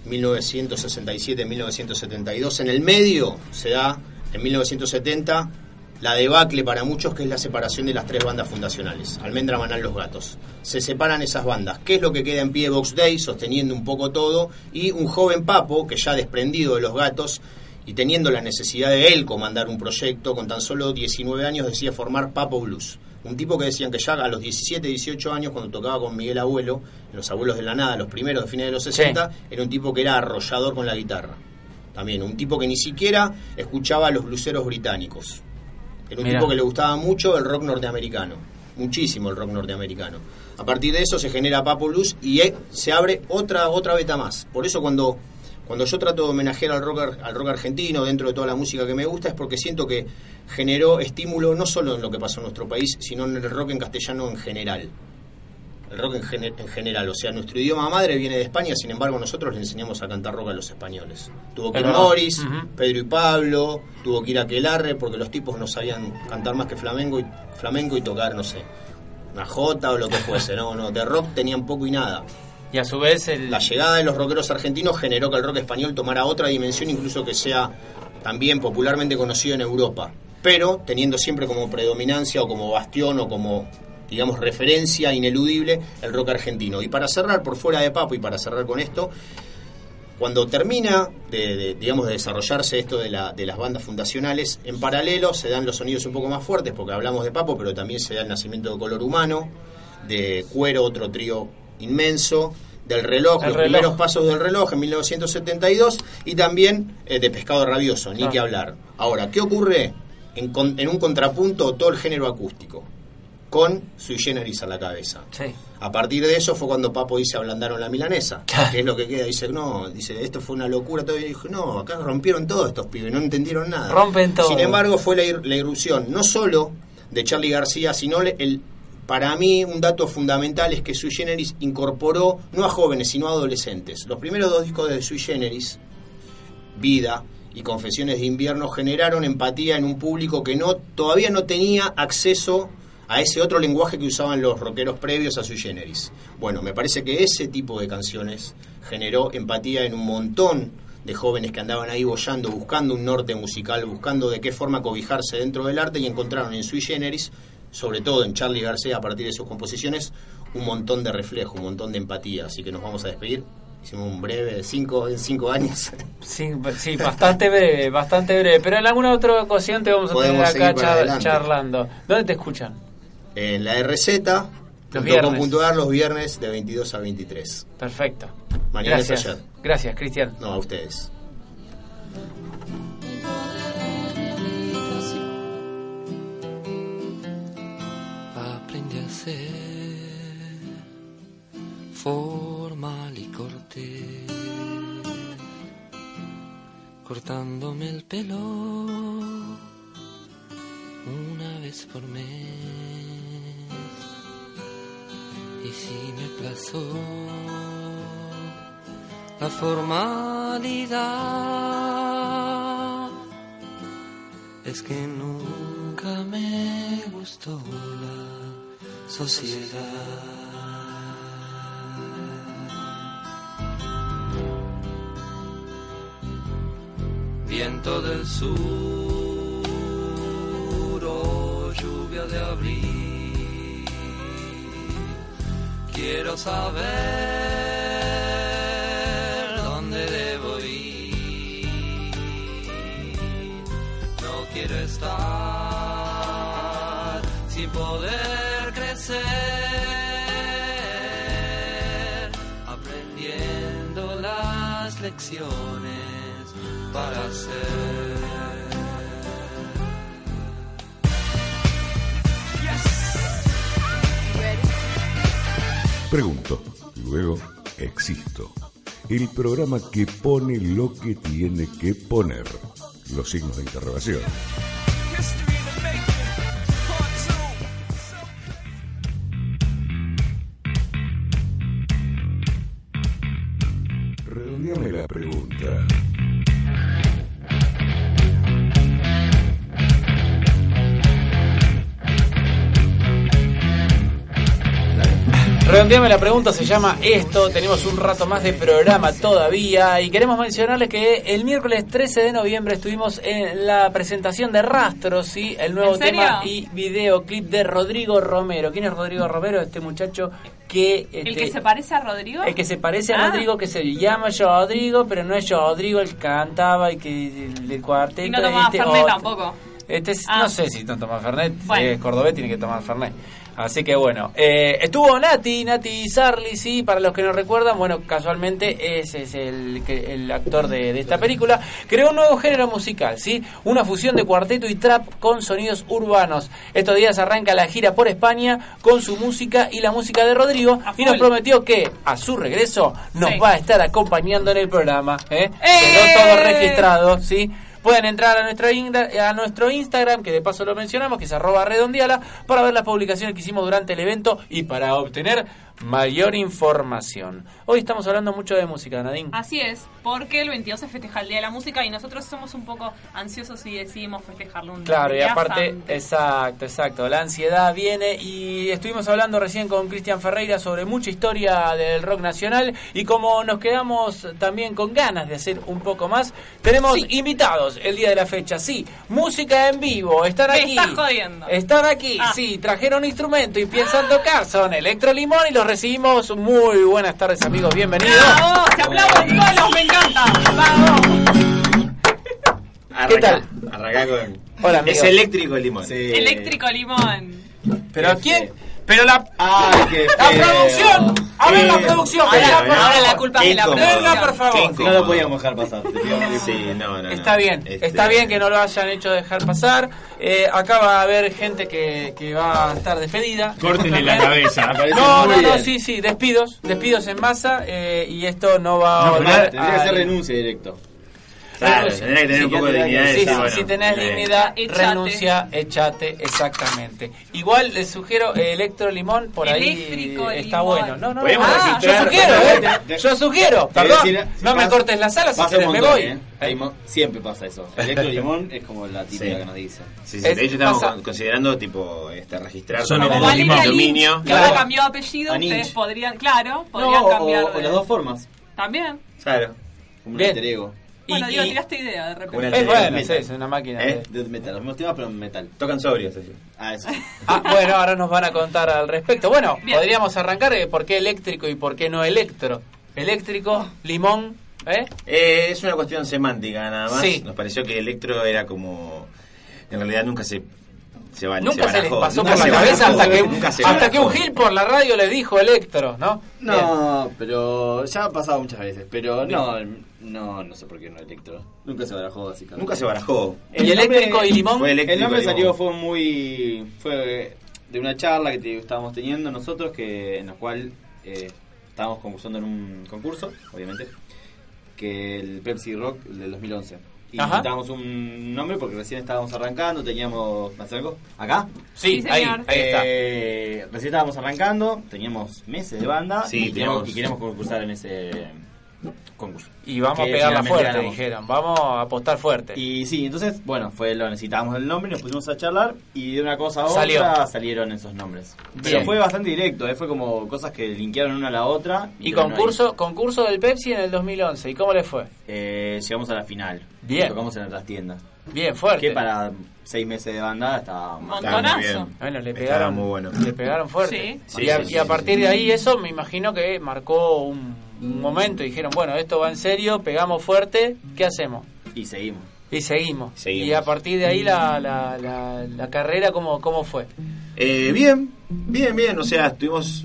1967-1972. En el medio se da, en 1970, la debacle para muchos, que es la separación de las tres bandas fundacionales, Almendra, Manal, Los Gatos. Se separan esas bandas. ¿Qué es lo que queda en pie de Box Day, sosteniendo un poco todo? Y un joven Papo, que ya desprendido de Los Gatos, y teniendo la necesidad de él comandar un proyecto, con tan solo 19 años decide formar Papo Blues. Un tipo que decían que ya a los 17, 18 años, cuando tocaba con Miguel Abuelo, en Los Abuelos de la Nada, los primeros de fines de los 60, era un tipo que era arrollador con la guitarra. También, un tipo que ni siquiera escuchaba a los bluseros británicos. Era un Mirá. tipo que le gustaba mucho el rock norteamericano. Muchísimo el rock norteamericano. A partir de eso se genera Papo Blues y eh, se abre otra, otra beta más. Por eso cuando, cuando yo trato de homenajear al rock, al rock argentino dentro de toda la música que me gusta es porque siento que generó estímulo no solo en lo que pasó en nuestro país, sino en el rock en castellano en general. El rock en, en general, o sea, nuestro idioma madre viene de España, sin embargo nosotros le enseñamos a cantar rock a los españoles. Tuvo que ir. Morris. Pedro y Pablo, tuvo que ir Aquelarre porque los tipos no sabían cantar más que flamenco y, flamenco y tocar, no sé, una jota o lo que fuese, no, no, de rock tenían poco y nada. Y a su vez el... La llegada de los rockeros argentinos generó que el rock español tomara otra dimensión, incluso que sea también popularmente conocido en Europa, pero teniendo siempre como predominancia o como bastión o como digamos referencia ineludible el rock argentino. Y para cerrar por fuera de Papo y para cerrar con esto, cuando termina de, de, digamos de desarrollarse esto de, la, de las bandas fundacionales, en paralelo se dan los sonidos un poco más fuertes, porque hablamos de Papo, pero también se da el nacimiento de Color Humano, de Cuero, otro trío inmenso, del reloj, El los reloj. primeros pasos del reloj en 1972, y también eh, de Pescado Rabioso, ni Ah. que hablar. Ahora, ¿qué ocurre en, con- en un contrapunto todo el género acústico? Con Sui Generis a la cabeza. Sí. A partir de eso fue cuando Papo dice ablandaron la milanesa, que es lo que queda. Dice, no, dice, esto fue una locura. Todo. Y dijo, no, acá rompieron todos estos pibes, no entendieron nada. Rompen todo. Sin embargo, fue la, ir- la irrupción no solo de Charlie García, sino le- el, para mí un dato fundamental es que Sui Generis incorporó no a jóvenes, sino a adolescentes. Los primeros dos discos de Sui Generis, Vida y Confesiones de Invierno generaron empatía en un público que no todavía no tenía acceso a ese otro lenguaje que usaban los rockeros previos a Sui Generis. Bueno, me parece que ese tipo de canciones generó empatía en un montón de jóvenes que andaban ahí bollando, buscando un norte musical, buscando de qué forma cobijarse dentro del arte y encontraron en Sui Generis, sobre todo en Charlie García a partir de sus composiciones, un montón de reflejo, un montón de empatía. Así que nos vamos a despedir. Hicimos un breve cinco, en cinco años. Sí, sí, bastante breve, bastante breve. Pero en alguna otra ocasión te vamos a tener acá char- charlando. ¿Dónde te escuchan? En la RZ, Los viernes. .com.ar, los viernes de 22 a 23. Perfecto. Mañana es Gracias. ayer. Gracias, Cristian. No, a ustedes. aprendí a ser formal y cortés, cortándome el pelo una vez por mes. Y si me plazó la formalidad, es que nunca me gustó la sociedad. Viento del sur quiero saber dónde debo ir. No quiero estar sin poder crecer, aprendiendo las lecciones Pregunto, luego existo. El programa que pone lo que tiene que poner. Los signos de interrogación. Redondeame la pregunta, se llama esto. Tenemos un rato más de programa todavía. Y queremos mencionarles que el miércoles 13 de noviembre estuvimos en la presentación de Rastros, ¿sí? el nuevo tema y videoclip de Rodrigo Romero. ¿Quién es Rodrigo Romero? Este muchacho que. ¿El este, que se parece a Rodrigo? el que se parece a Ah. Rodrigo, que se llama Rodrigo, pero no es Rodrigo el que cantaba y que el del cuarteto. Y no tomaba este Fernet tampoco. Este es- Ah. no sé si no toma Fernet, Bueno. si es cordobés tiene que tomar Fernet. Así que bueno, eh, estuvo Nati, Nati Sarli, sí, para los que no recuerdan, bueno, casualmente ese es el, que- el actor de, de esta película. Creó un nuevo género musical, sí, una fusión de cuarteto y trap con sonidos urbanos. Estos días arranca la gira por España con su música y la música de Rodrigo y nos prometió que a su regreso nos Sí. va a estar acompañando en el programa. ¿eh? ¡Eh! Quedó todo registrado, ¿sí? Pueden entrar a nuestro, a nuestro Instagram, que de paso lo mencionamos, que es arroba redondiala, para ver las publicaciones que hicimos durante el evento y para obtener mayor información. Hoy estamos hablando mucho de música, Nadine. Así es, porque el 22 se festeja el Día de la Música y nosotros somos un poco ansiosos y decidimos festejarlo un Claro, y día aparte, antes. exacto, exacto, la ansiedad viene y estuvimos hablando recién con Cristian Ferreira sobre mucha historia del rock nacional y como nos quedamos también con ganas de hacer un poco más, tenemos invitados el día de la fecha, sí, música en vivo, están Me aquí. estás jodiendo. Están aquí, Ah. sí, trajeron instrumento y piensan tocar, son Electro Limón y los recibimos. Muy buenas tardes amigos, bienvenidos. ¡Bravo! ¡Se aplauden solos! ¡Me encanta! ¡Bravo! ¿Qué tal? Arrancá con. Hola, amigos. Es eléctrico el limón. Eléctrico Limón. ¿Pero quién? Pero la... Ay, qué ¡La feo. producción! ¡A ver la producción! Ahora favor. la culpa es de la producción. Venga, por favor. No lo podíamos dejar pasar. Sí, no, no, no. Está bien, Este, está bien que no lo hayan hecho dejar pasar. Eh, acá va a haber gente que, que va a estar despedida. Córtenle la cabeza. No, no, no, sí, sí, despidos, despidos en masa eh, y esto no va a No, tendría que ser renuncia directo. Claro, tendría que tener un poco de dignidad. Sí, bueno, si tenés eh, dignidad, Echate. renuncia, echate, exactamente. Igual les sugiero eh, electro limón, por ahí Eléctrico está limón. bueno. No, no, Podemos ah, yo sugiero, eh. Yo sugiero, perdón. decir, No me pasa- cortes la sala si querés, un me montón, voy. ¿eh? Mo- siempre pasa eso. Electro limón es como la típica Sí. que nos dice. Sí, sí, Es- de hecho estamos pasa- con- considerando tipo este, registrar como el dominio. que ahora cambió apellido, ustedes podrían, claro, podrían No, cambiar o de... las dos formas. También. Claro. Como un Bien. alter ego. Bueno, Y- digo, y- tiraste idea de repente. Una Es bueno, metal. es una máquina. ¿Eh? de- De metal, los mismos temas, pero en metal. Tocan sobrios ellos. Ah, eso. Ah, bueno, ahora nos van a contar al respecto. Bueno, Bien. podríamos arrancar eh, por qué eléctrico y por qué no electro. Eléctrico, limón, ¿eh? Eh, es una cuestión semántica nada más. Sí. Nos pareció que Electro era como... En realidad nunca se... Se, va- Nunca se, les barajó. pasó por se la cabeza hasta que, nunca se hasta que un. Gil por la radio les dijo electro, ¿no? Bien. No, pero ya ha pasado muchas veces. Pero no, no, no sé por qué no electro. Nunca se barajó, básicamente. Nunca se barajó. ¿Y eléctrico y limón? Fue eléctrico El nombre salió fue muy fue de una charla que te- estábamos teniendo nosotros que en la cual eh, estábamos concursando en un concurso, obviamente, que el Pepsi Rock del 2011. Y Ajá. necesitábamos un nombre porque recién estábamos arrancando, teníamos ¿me hace algo? ¿Acá? Sí, Sí, ahí, ahí está. Eh, recién estábamos arrancando, teníamos meses de banda Sí, y, teníamos- teníamos, y queremos concursar en ese concurso. Y vamos a Que pegarla finalmente fuerte, dijeron. Vamos a apostar fuerte. Y sí, entonces, bueno, fue lo necesitábamos el nombre, nos pusimos a charlar y de una cosa a otra Salió. salieron esos nombres. Bien. Pero fue bastante directo, eh, fue como cosas que linkearon una a la otra. Y concurso, concurso del Pepsi en el 2011. ¿Y cómo le fue? Eh, llegamos a la final. Bien. Tocamos en otras tiendas. Bien, fuerte. Que para seis meses de banda estaba Montonazo. bien. Bueno, le Estaba pegaron, muy bueno. le pegaron fuerte. Sí. y, Sí, a, sí, y a partir sí. de ahí eso me imagino que marcó un, un momento. Dijeron, bueno, esto va en serio, pegamos fuerte, ¿qué hacemos? Y seguimos. Y seguimos. Seguimos. Y a partir de ahí la, la, la, la carrera, ¿cómo, ¿cómo fue? Eh, bien, bien, bien. O sea, tuvimos,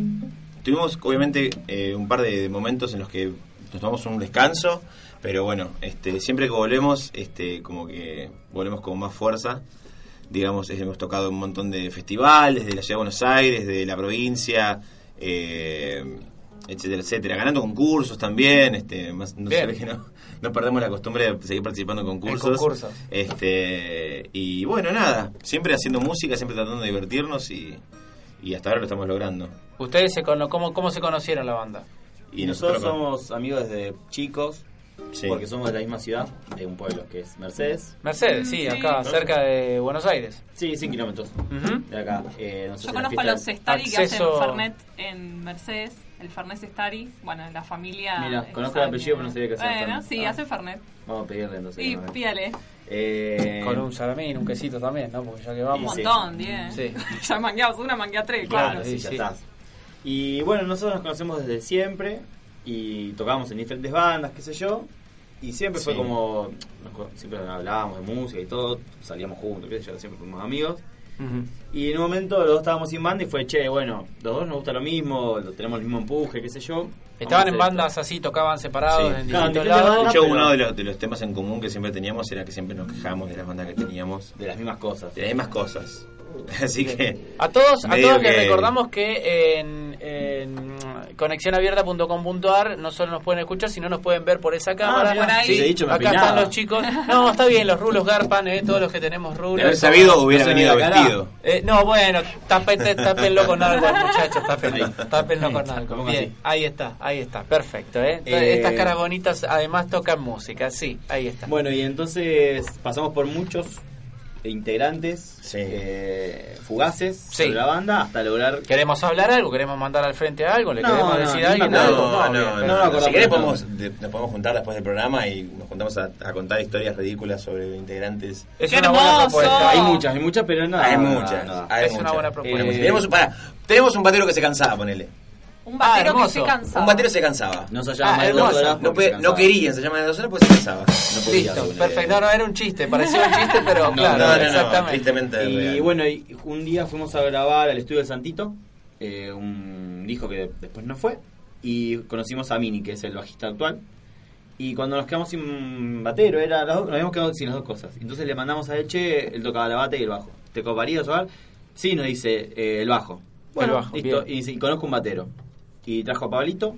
tuvimos obviamente eh, un par de momentos en los que nos tomamos un descanso, pero bueno, este, siempre que volvemos, este, como que volvemos con más fuerza. Digamos, hemos tocado un montón de festivales de la ciudad de Buenos Aires, de la provincia, eh, etcétera, etcétera. Ganando concursos también, este, más, no, ve que no, no perdemos la costumbre de seguir participando en concursos. Este, y bueno, nada, siempre haciendo música, siempre tratando de divertirnos y, y hasta ahora lo estamos logrando. ¿Ustedes se cono cómo, cómo se conocieron la banda? Y nosotros somos amigos desde chicos, Sí. porque somos de la misma ciudad, de un pueblo que es Mercedes. Mercedes, sí, Sí. acá cerca de Buenos Aires. Sí, 100 kilómetros de acá. Eh, no sé Yo si conozco a los Stari que hacen Fernet en Mercedes. El Fernet Stari, bueno, la familia. Mira, conozco el apellido, pero no sabía que hacía Bueno, Fernet. sí, Ah. hace Fernet. Vamos a pedirle entonces. Dé. pídale. Eh, Con un salamín, un quesito también, ¿no? Porque ya que Un vamos. Sí. montón, 10. Sí. ya mangueamos una, manguea tres, Claro, claro. sí, sí, ya sí. estás. Y bueno, nosotros nos conocemos desde siempre y tocábamos en diferentes bandas, qué sé yo. Y siempre fue como. siempre hablábamos de música y todo, salíamos juntos, qué sé yo, siempre fuimos amigos. Y en un momento los dos estábamos sin banda y fue, che, bueno, los dos nos gusta lo mismo, lo- tenemos el mismo empuje, qué sé yo. Estaban en bandas así, tocaban separados Sí. en Claro, distintos lados. De hecho, pero- uno de los, de los temas en común que siempre teníamos era que siempre nos quejábamos de las bandas que teníamos, de las mismas cosas. de las mismas cosas. Así que... A todos, a todos les que- recordamos que en, en conexionabierta.com.ar no solo nos pueden escuchar, sino nos pueden ver por esa cámara. por ahí. Sí, dicho, acá están los chicos. No, está bien, los rulos garpan, eh, todos los que tenemos rulos. De haber sabido hubiera venido vestido. Eh, no, bueno, tápete, tápenlo con algo al muchacho, tápenlo, tápenlo con algo. ¿Cómo Bien, ahí está, ahí está, perfecto. ¿eh? Eh, Estas caras bonitas además tocan música, sí, ahí está. Bueno, y entonces pasamos por muchos integrantes Sí. eh, fugaces Sí. de la banda hasta lograr ¿Queremos hablar algo? ¿Queremos mandar al frente algo? ¿Le No, queremos no, decir a alguien algo? No, no, no, no. Si querés no. podemos, de- nos podemos juntar después del programa y nos juntamos a, a contar historias ridículas sobre integrantes. Es ¡Qué una buena propuesta. hay muchas, hay muchas, pero no. hay muchas, no. hay Es una muchas. buena propuesta. Tenemos- Eh, tenemos, pará, tenemos un batero que se cansaba, ponele. Un batero Ah, que se cansaba. Un batero se cansaba. No se Ah, llama más de dos horas No, se no cansaba. quería ensayar de dos horas porque se cansaba. No podía. Listo, perfecto. No, no, era un chiste, parecía un chiste, pero No, claro, no, no, no, exactamente. tristemente Y real. bueno, y un día fuimos a grabar al estudio del Santito, eh, un disco que después no fue, y conocimos a Mini, que es el bajista actual. Y cuando nos quedamos sin batero, era las dos- nos habíamos quedado sin las dos cosas. Entonces le mandamos a Eche, él tocaba la bata y el bajo. ¿Te coparía tocar? Sí, nos dice eh, el bajo. Bueno, El bajo, listo. bien. Y, dice, y conozco un batero. Y trajo a Pablito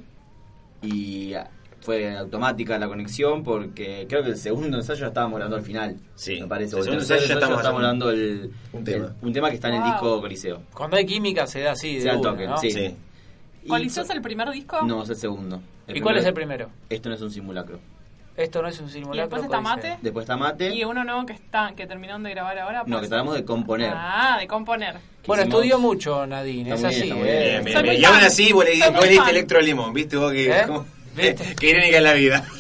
y ah, fue automática la conexión porque creo que el segundo ensayo ya estábamos grabando al final. Sí. Me parece. El segundo tercer ensayo ya haciendo grabando el, un tema. el- un tema que está en el Wow. disco Coliseo. Cuando hay química se da así, de Se da el toque, ¿no? sí. ¿Coliseo es el primer disco? No, es el segundo. ¿Y cuál es el primero? Esto no es un simulacro. Esto no es un Y simulacro. después está Códice. Mate. Después está Mate. Y uno nuevo que está que terminaron de grabar ahora. No, que tratamos de componer. Ah, de componer. Bueno, hicimos- estudió mucho Nadine, Está es bien, así. eh. Bien, bien, Y aún así, vos leíste. Electro Limón, ¿viste vos que, ¿Eh? qué irónica es la vida?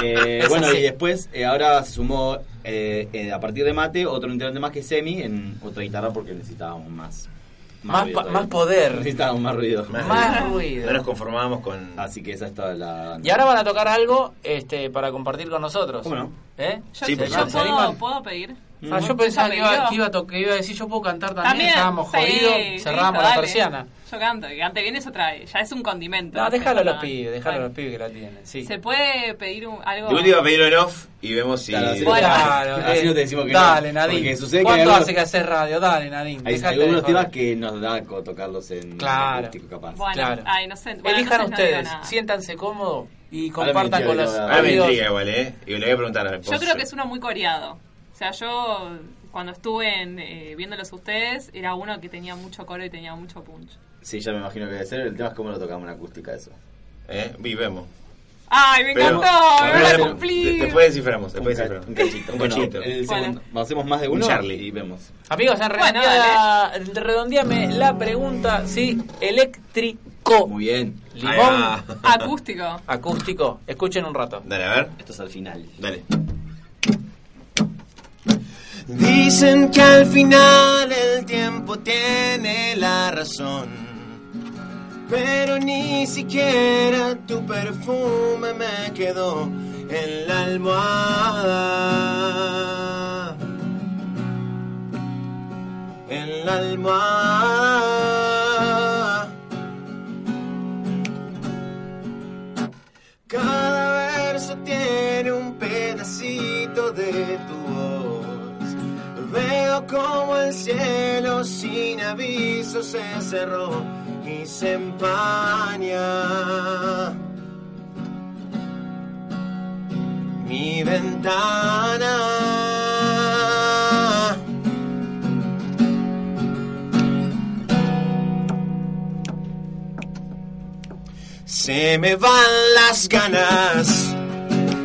Eh, bueno, así. y después eh, ahora se sumó eh, eh, a partir de Mate otro integrante más que Semi en otra guitarra porque necesitábamos más. Más todavía. más poder. Necesitábamos más ruido. Más ruido. No nos conformábamos con... Así que esa es toda la. Y ahora van a tocar algo este, para compartir con nosotros. ¿Cómo no? ¿Eh? Yo, Sí, yo por supuesto. ¿Se puedo, puedo pedir. Ah, yo pensaba que iba, que, iba a to- que iba a decir yo puedo cantar también, También. estábamos sí, jodidos, cerramos listo, la persiana. Yo canto, que cante bien eso trae, ya es un condimento. No, déjalo a los No. pibes, déjalo a los pibes que la tienen. Sí. ¿Se puede pedir un- algo? De última pedirlo en off y vemos si... Claro, sí. Bueno. Claro, Así eh, no te decimos que no, Dale, Nadine. porque sucede que ¿Cuánto hay algunos- hace que hacer radio? Dale, Nadine. Hay, algunos temas que nos da tocarlos en Claro. acústico capaz. Bueno, Claro. ay, no sé. bueno, Elijan no ustedes, siéntanse cómodos y compartan con los Ahora me intriga igual, ¿eh? Y le voy a preguntar a Yo creo que es uno muy coreado. O sea, yo cuando estuve en, eh, viéndolos a ustedes, era uno que tenía mucho coro y tenía mucho punch. Sí, ya me imagino que debe ser. El tema es cómo lo tocamos en acústica, eso. ¿Eh? Vivemos. ¡Ay, me Pero- encantó! ¡Me Bueno, van a cumplir! Después desciframos, después desciframos. un cachito. Un Bueno, cachito. Bueno. hacemos más de Un uno Charlie. y vemos. Amigos, en Bueno, realidad, redondeame la pregunta, sí, eléctrico, Muy bien. Limón. Acústico. acústico, escuchen un rato. Dale, a ver. Esto es al final. Dale. Dicen que al final el tiempo tiene la razón. Pero ni siquiera tu perfume me quedó en la almohada. En la almohada. Cada verso tiene un pedacito de tu. Veo como el cielo sin aviso se cerró y se empaña. Mi ventana. Se me van las ganas.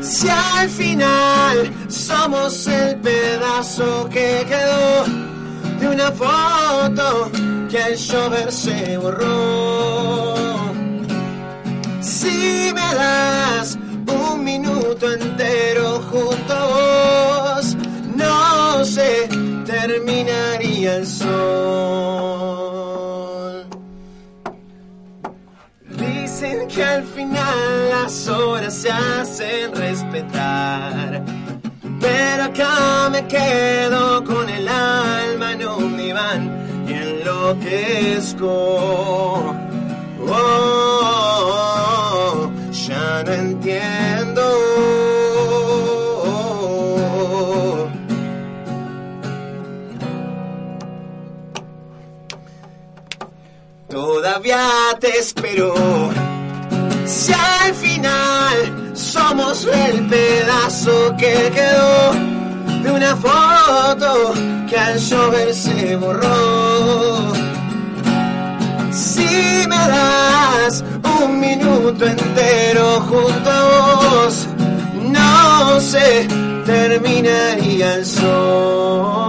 Si al final somos el pedazo que quedó de una foto que al llover se borró. Si me das un minuto entero juntos, no se terminaría el sol. Que al final las horas se hacen respetar. Pero acá me quedo con el alma en un diván y enloquezco. Oh, ya no entiendo. Todavía te espero. Si al final somos el pedazo que quedó de una foto que al llover se borró. Si me das un minuto entero junto a vos, no se terminaría el sol.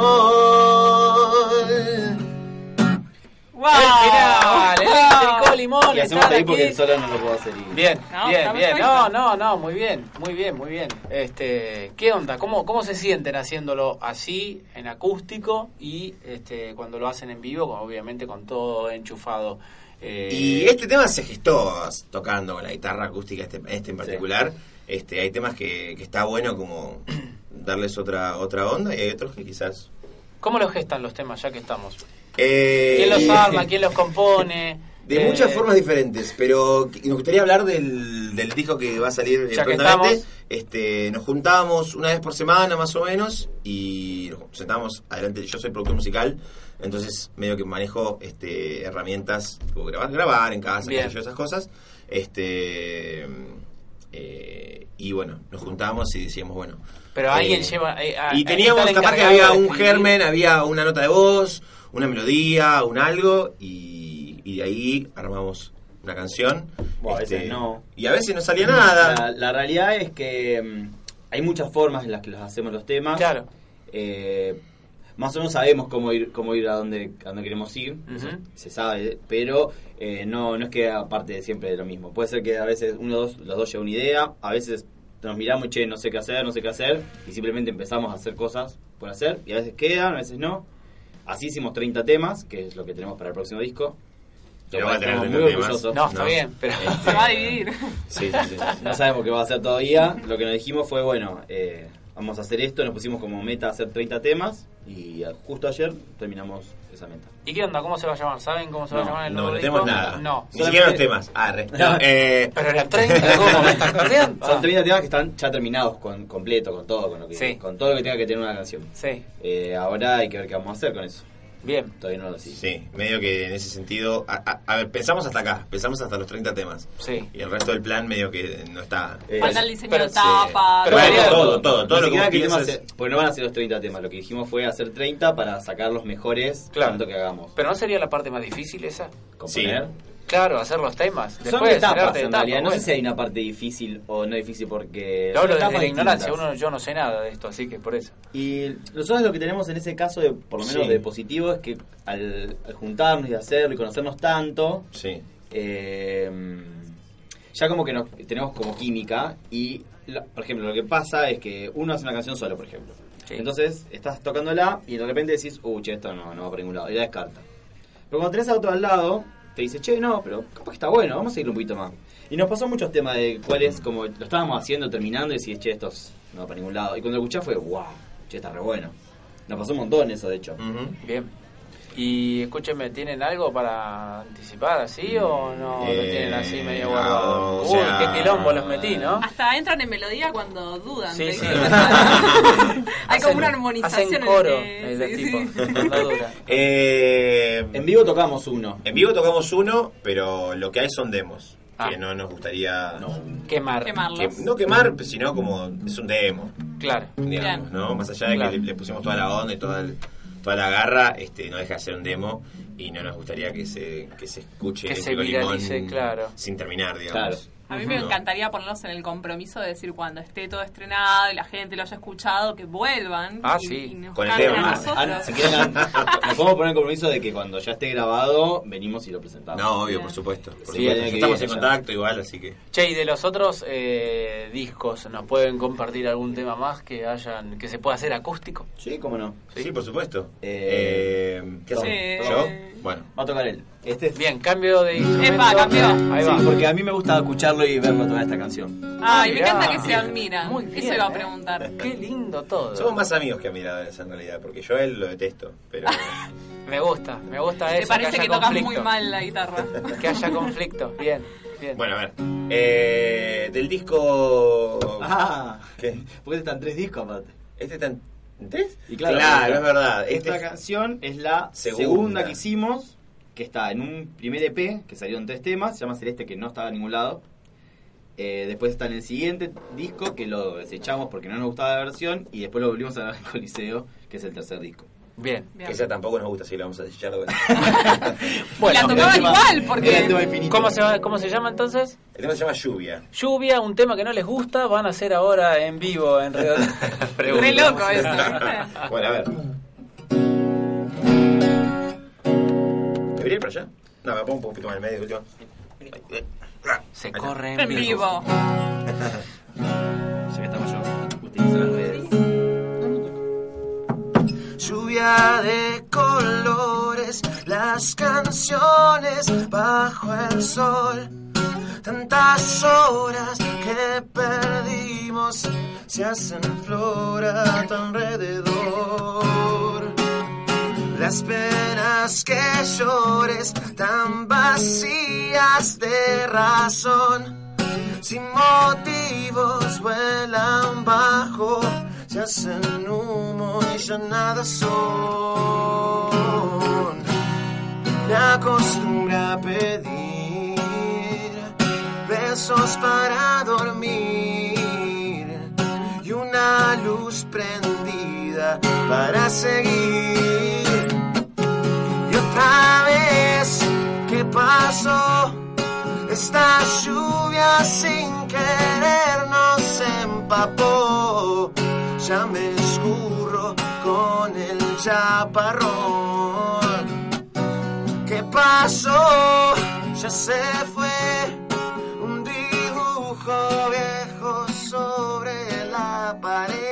¡Wow! El final, eléctrico, limón, Y hacemos porque aquí. el solo no lo puedo hacer. y- Bien, No, bien, bien. No, no, no, muy bien, muy bien, muy bien. Este, ¿qué onda? ¿Cómo, cómo se sienten haciéndolo así en acústico y este cuando lo hacen en vivo, obviamente con todo enchufado? Eh, Y este tema se gestó tocando con la guitarra acústica, este, este en particular. Este, hay temas que, que está bueno como darles otra otra onda y hay otros que quizás... ¿Cómo lo gestan los temas ya que estamos? Eh, ¿Quién los arma? ¿Quién los compone? De Eh, muchas formas diferentes, pero nos gustaría hablar del, del disco que va a salir eh, Ya que estamos. Este, nos juntábamos una vez por semana más o menos y nos sentamos adelante. Yo soy productor musical, entonces medio que manejo este, herramientas como grabar, grabar en casa, qué sé yo, esas cosas. Este Eh, y bueno, nos juntábamos y decíamos, bueno. Pero alguien lleva. eh, a- Y teníamos, capaz que había un germen, había una nota de voz, una melodía, un algo, y, y de ahí armamos una canción. Bueno, a Este, veces no. Y a veces no salía nada. La, la realidad es que mm, hay muchas formas en las que los hacemos los temas. Claro. Eh, más o menos sabemos cómo ir, cómo ir a donde, a donde queremos ir, se sabe, pero eh, no, no es que aparte de siempre de lo mismo. Puede ser que a veces uno dos, los dos lleva una idea, a veces nos miramos, che, no sé qué hacer, no sé qué hacer, y simplemente empezamos a hacer cosas por hacer, y a veces quedan, a veces no. Así hicimos 30 temas, que es lo que tenemos para el próximo disco. Lo no va a tener estamos 30 muy temas. orgullosos. No, está bien, pero. Se va a dividir. Sí, sí, sí. No sabemos qué va a hacer todavía. Lo que nos dijimos fue, bueno, eh, vamos a hacer esto. Nos pusimos como meta hacer 30 temas y justo ayer terminamos esa meta. ¿Y qué onda? ¿Cómo se va a llamar? ¿Saben cómo se va a No, llamar el No, nuevo no tenemos nada. No. Ni siquiera los temas. Arre. No, eh, Pero eran 30, ¿cómo me estás corriendo? Son 30 temas que están ya terminados con completo, con todo, con lo que, Sí. con todo lo que tenga que tener una canción. Sí. Eh, ahora hay que ver qué vamos a hacer con eso. Bien. Todavía no lo sé. Sí, medio que en ese sentido. A, a- a ver, pensamos hasta acá, pensamos hasta los 30 temas. Sí. Y el resto del plan medio que no está. Eh, Falta el diseño pero de sí. tapa. Pero Bueno, todo, todo, todo lo que hacer- porque no van a ser los 30 temas. Lo que dijimos fue hacer 30 para sacar los mejores Claro. tanto que hagamos. Pero no sería la parte más difícil esa. Componer. Claro, hacer los temas. Son Después etapas, tirarte en etapas, realidad. No bueno. sé si hay una parte difícil o no difícil porque... Yo son hablo desde etapas la ignorancia, uno, yo no sé nada de esto, así que por eso. Y nosotros lo que tenemos en ese caso, de, por lo menos Sí. de positivo, es que al, al juntarnos y hacerlo y conocernos tanto, Sí. eh, ya como que nos, tenemos como química y, la- por ejemplo, lo que pasa es que uno hace una canción solo, por ejemplo. Sí. Entonces estás tocándola y de repente decís, uh, che, esto no, no va por ningún lado, y la descarta. Pero cuando tenés a otro al lado, te dice, che, no, pero capaz que está bueno, vamos a ir un poquito más. Y nos pasó muchos temas de cuáles, como lo estábamos haciendo, terminando, y decís, che, esto es- no va para ningún lado. Y cuando lo escuchás fue, wow, che, está re bueno. Nos pasó un montón eso, de hecho. Bien. Y escúchenme, ¿tienen algo para anticipar así o no lo Eh, tienen así medio guardado? Uy, sea- qué quilombo los metí, ¿no? Hasta entran en melodía cuando dudan. Sí, de sí. Hay Hacen- como una armonización Hacen en coro, el- el sí, tipo. sí. no. Eh, En vivo tocamos uno. en vivo tocamos uno, pero lo que hay son demos. Ah. Que no nos gustaría. Quemar. Quemarlos. que- no quemar, sino como es un demo. Claro. digamos, Bien. ¿no? Más allá de Claro. que le, le pusimos toda la onda y toda, el- toda la garra, este, no deja de ser un demo y no nos gustaría que se, que se escuche Que se Limón viralice, claro. sin terminar, digamos. Claro. A mí me encantaría ponernos en el compromiso de decir cuando esté todo estrenado y la gente lo haya escuchado, que vuelvan Ah, y, sí. y nos Con el tema. a Ah, nosotros. si quieren, nos podemos poner el compromiso de que cuando ya esté grabado, venimos y lo presentamos. No, obvio, por supuesto. Por Sí, supuesto. tiene Ya que estamos en contacto igual, así que... Che, y de los otros eh, discos, ¿nos pueden compartir algún tema más que hayan que se pueda hacer acústico? Sí, cómo no. Sí, por supuesto. Eh, Eh, ¿Qué hacemos? ¿Yo? Bueno. Va a tocar él. Este es Bien, cambio de instrumento. Epa, cambió. Ahí Sí, va. porque a mí me gusta escucharlo y verlo tocar esta canción. Ay, me encanta que se admiran. Muy bien, Eso iba a eh. preguntar. Qué lindo todo. Somos más amigos que admiradores en realidad, porque yo a él lo detesto, pero... Me gusta, me gusta Me eso. parece que, que, tocas muy mal la guitarra. Que haya conflicto. Bien, bien. bueno, a ver. Eh, del disco... Ah, ¿Qué? porque están tres discos aparte. ¿Este está en tres? Y claro, claro es verdad. Esta Este canción es la Segunda. segunda. que hicimos, que está en un primer EP, que salió en tres temas, se llama Celeste, que no estaba en ningún lado. Eh, después está en el siguiente disco, que lo desechamos porque no nos gustaba la versión, y después lo volvimos a grabar en Coliseo, que es el tercer disco. Bien. Que esa tampoco nos gusta, si la vamos a desechar de vuelta. la tocaban igual, porque-. ¿Cómo se, va- ¿Cómo se llama entonces? El tema se llama Lluvia. Lluvia, un tema que no les gusta, van a hacer ahora en vivo en. Re loco eso. Bueno, a ver. ¿Debería ir para allá? No, me pongo un poquito más en medio, último. Se corre En vivo. Ya que estamos yo, utilizo las redes. Lluvia de colores, las canciones bajo el sol. Tantas horas que perdimos se hacen flor a tu alrededor. Las penas que llores tan vacías de razón. Sin motivos vuelan bajo, se hacen humo y ya nada son. Me acostumbra a pedir besos para dormir y una luz prendida para seguir. Vez, ¿qué pasó? Esta lluvia sin querer nos empapó. Ya me escurro con el chaparrón. ¿Qué pasó? Ya se fue un dibujo viejo sobre la pared,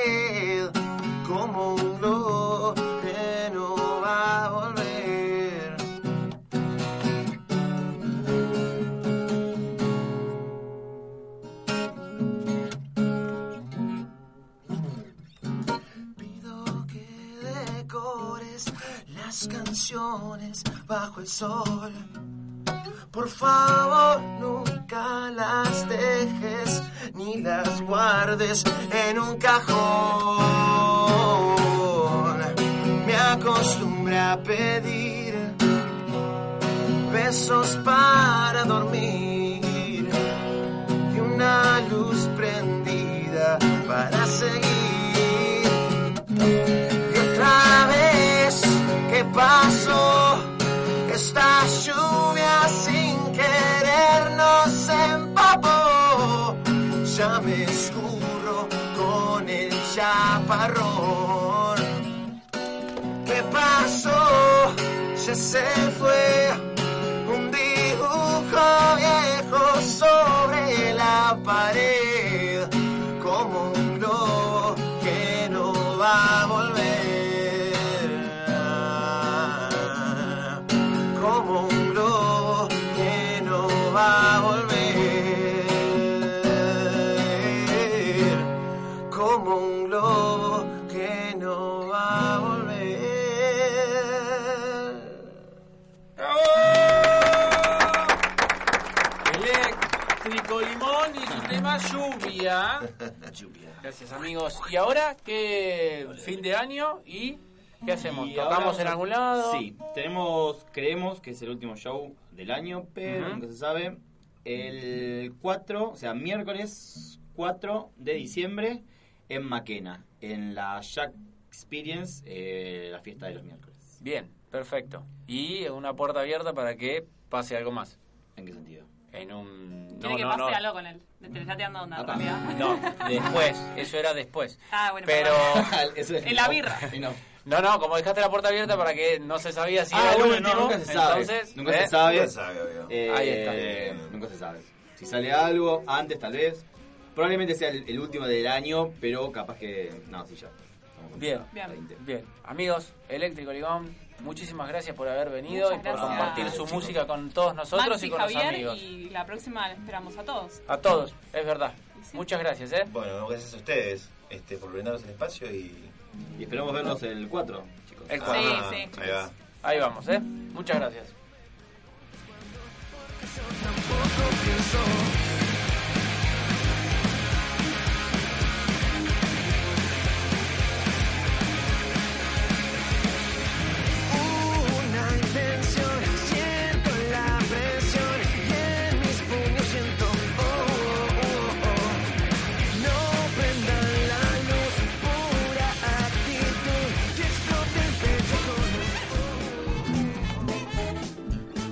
bajo el sol. Por favor, nunca las dejes ni las guardes en un cajón. Me acostumbré a pedir besos para dormir y una luz prendida para seguir. ¿Qué pasó? Ya se fue un dibujo viejo sobre la pared, tema Lluvia. Gracias amigos. ¿Y ahora qué fin de año y qué hacemos? Y ¿Tocamos ahora en algún lado? Sí, tenemos, creemos que es el último show del año, pero nunca se sabe. El 4, o sea, miércoles 4 de diciembre en Maquena, en la Jack Experience, eh, la fiesta de los miércoles. Bien, perfecto. Y una puerta abierta para que pase algo más. ¿En qué sentido? En un... Quiere que pase algo con él. Te le está tirando onda, en realidad. No, después, eso era después. Ah, bueno, Pero... perdón. En la birra. No, no, como dejaste la puerta abierta para que no se sabía si Ah, era el bueno, último, no, nunca se sabe. entonces... nunca ¿eh? se sabe. Nunca se sabe. Eh, Ahí está. Nunca se sabe. Si sale algo, antes tal vez. Probablemente sea el, el último del año, pero capaz que. No, sí, ya. Bien, esa. bien. Amigos, Eléctrico Limón, muchísimas gracias por haber venido Muchas y por gracias. compartir su Chicos. música con todos nosotros Maxi, y con los Javier, amigos. y la próxima la esperamos a todos. A todos, es verdad. Muchas gracias, ¿eh? Bueno, gracias a ustedes este, por brindarnos el espacio y... Y esperamos verlos el 4, chicos. El Ah, cuadro. Sí, sí. Ahí va. Ahí vamos, ¿eh? Muchas gracias.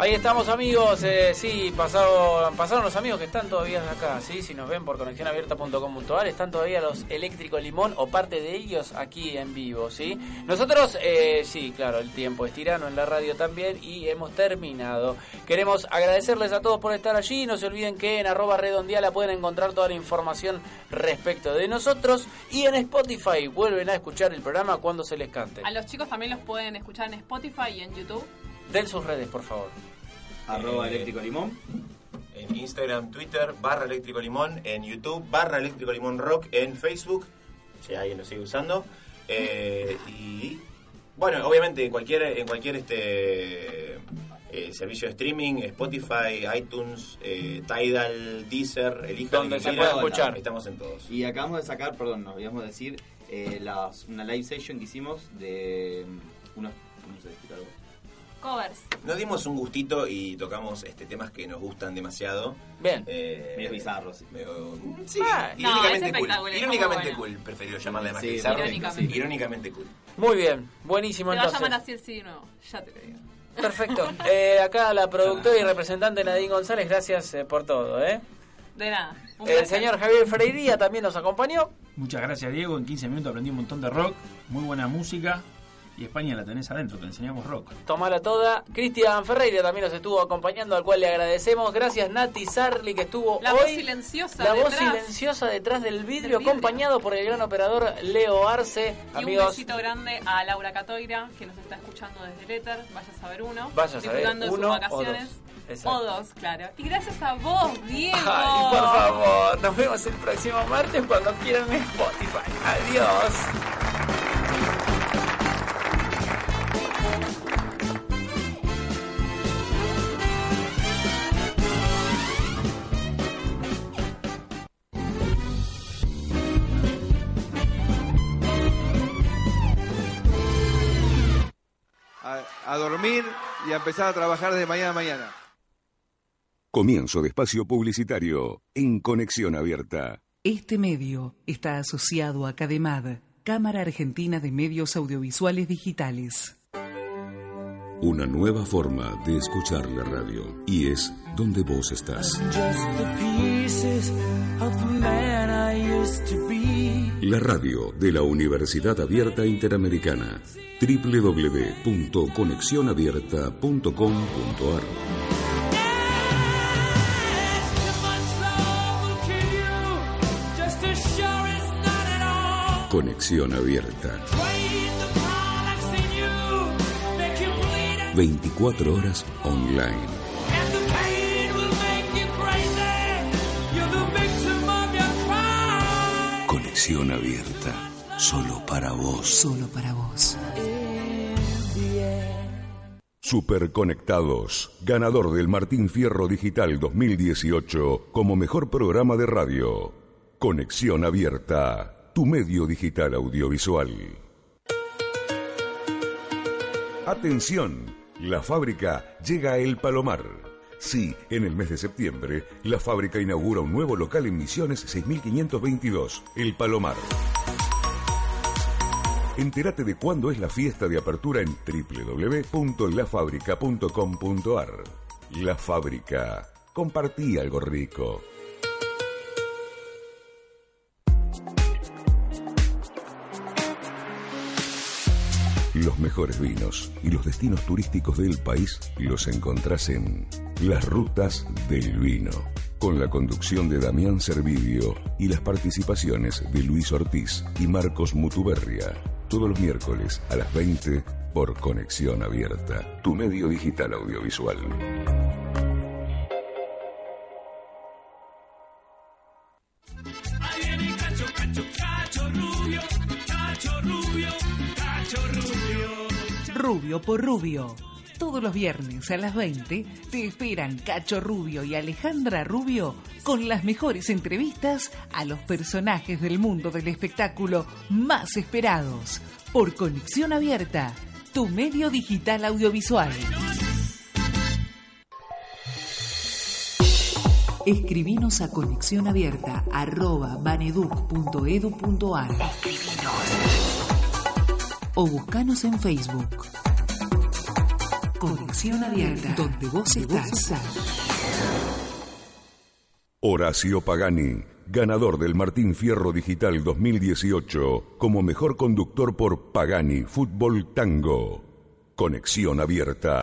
Ahí estamos amigos, eh, sí, pasado, pasaron los amigos que están todavía acá, sí, si nos ven por conexionabierta.com.ar, están todavía los Eléctrico Limón o parte de ellos aquí en vivo, sí. Nosotros, eh, sí, claro, el tiempo es tirano en la radio también y hemos terminado. Queremos agradecerles a todos por estar allí, no se olviden que en arroba redondiala pueden encontrar toda la información respecto de nosotros y en Spotify vuelven a escuchar el programa cuando se les cante. A los chicos también los pueden escuchar en Spotify y en YouTube. Den sus redes, por favor. Arroba Eh, eléctrico limón. En Instagram, Twitter, barra eléctrico limón. En YouTube, barra eléctrico limón rock. En Facebook, si alguien lo sigue usando. Eh, y bueno, obviamente en cualquier, en cualquier este eh, servicio de streaming, Spotify, iTunes, eh, Tidal, Deezer, elijan Donde se pueda escuchar. Estamos en todos. Y acabamos de sacar, perdón, nos olvidamos de decir, eh, las- una live session que hicimos de unos. ¿Cómo se explica algo? Covers. Nos dimos un gustito y tocamos este temas que nos gustan demasiado. Bien. Eh, Medio bizarros. medio- sí, Ah, no, irónicamente es cool. Irónicamente bueno. cool, preferido llamarle más Sí, que bizarro. irónicamente. Irónicamente cool. Muy bien, buenísimo Se va a entonces. llamar así el sí de nuevo, ya te lo digo. Perfecto. Eh, acá la productora y representante Nadine González, gracias eh, por todo. ¿eh? De nada. un El placer. señor Javier Freiría también nos acompañó. Muchas gracias, Diego. En 15 minutos aprendí un montón de rock, muy buena música. Y España la tenés adentro, te enseñamos rock. Tomala toda. Cristian Ferreira también nos estuvo acompañando, al cual le agradecemos. Gracias Nati Sarli que estuvo La hoy. voz silenciosa la voz detrás. silenciosa detrás del vidrio, Del vidrio. acompañado por el gran operador Leo Arce. Y un Amigos, besito grande a Laura Catoira, que nos está escuchando desde el éter. Vaya a saber uno. Vaya a saber disfrutando de uno sus o vacaciones. dos. Exacto. O dos, claro. Y gracias a vos, Diego. Ay, por favor, nos vemos el próximo martes cuando quieran en Spotify. Adiós. A, dormir y a empezar a trabajar desde mañana a mañana. Comienzo de espacio publicitario en Conexión Abierta. Este medio está asociado a CADEMAD, Cámara Argentina de Medios Audiovisuales Digitales. Una nueva forma de escuchar la radio y es donde vos estás. La radio de la Universidad Abierta Interamericana. www.conexionabierta.com.ar. Conexión Abierta. 24 horas online. Conexión abierta, solo para vos. Solo para vos. Superconectados, ganador del Martín Fierro Digital 2018 como mejor programa de radio. Conexión abierta, tu medio digital audiovisual. Atención la fábrica llega a El Palomar. Sí, en el mes de septiembre, la fábrica inaugura un nuevo local en Misiones 6522, El Palomar. Entérate de cuándo es la fiesta de apertura en www.lafabrica.com.ar. La Fábrica. Compartí algo rico. Los mejores vinos y los destinos turísticos del país los encontrás en Las Rutas del Vino, con la conducción de Damián Servidio y las participaciones de Luis Ortiz y Marcos Mutuberria, todos los miércoles a las 20 por Conexión Abierta, tu medio digital audiovisual. Rubio. Por Rubio. Todos los viernes a las 20 te esperan Cacho Rubio y Alejandra Rubio con las mejores entrevistas a los personajes del mundo del espectáculo más esperados por Conexión Abierta, tu medio digital audiovisual. Escribinos a conexión abierta arroba baneduc.edu.ar o buscanos en Facebook. Conexión abierta, donde vos estás. Horacio Pagani, ganador del Martín Fierro Digital 2018 como mejor conductor por Pagani Fútbol Tango. Conexión Abierta.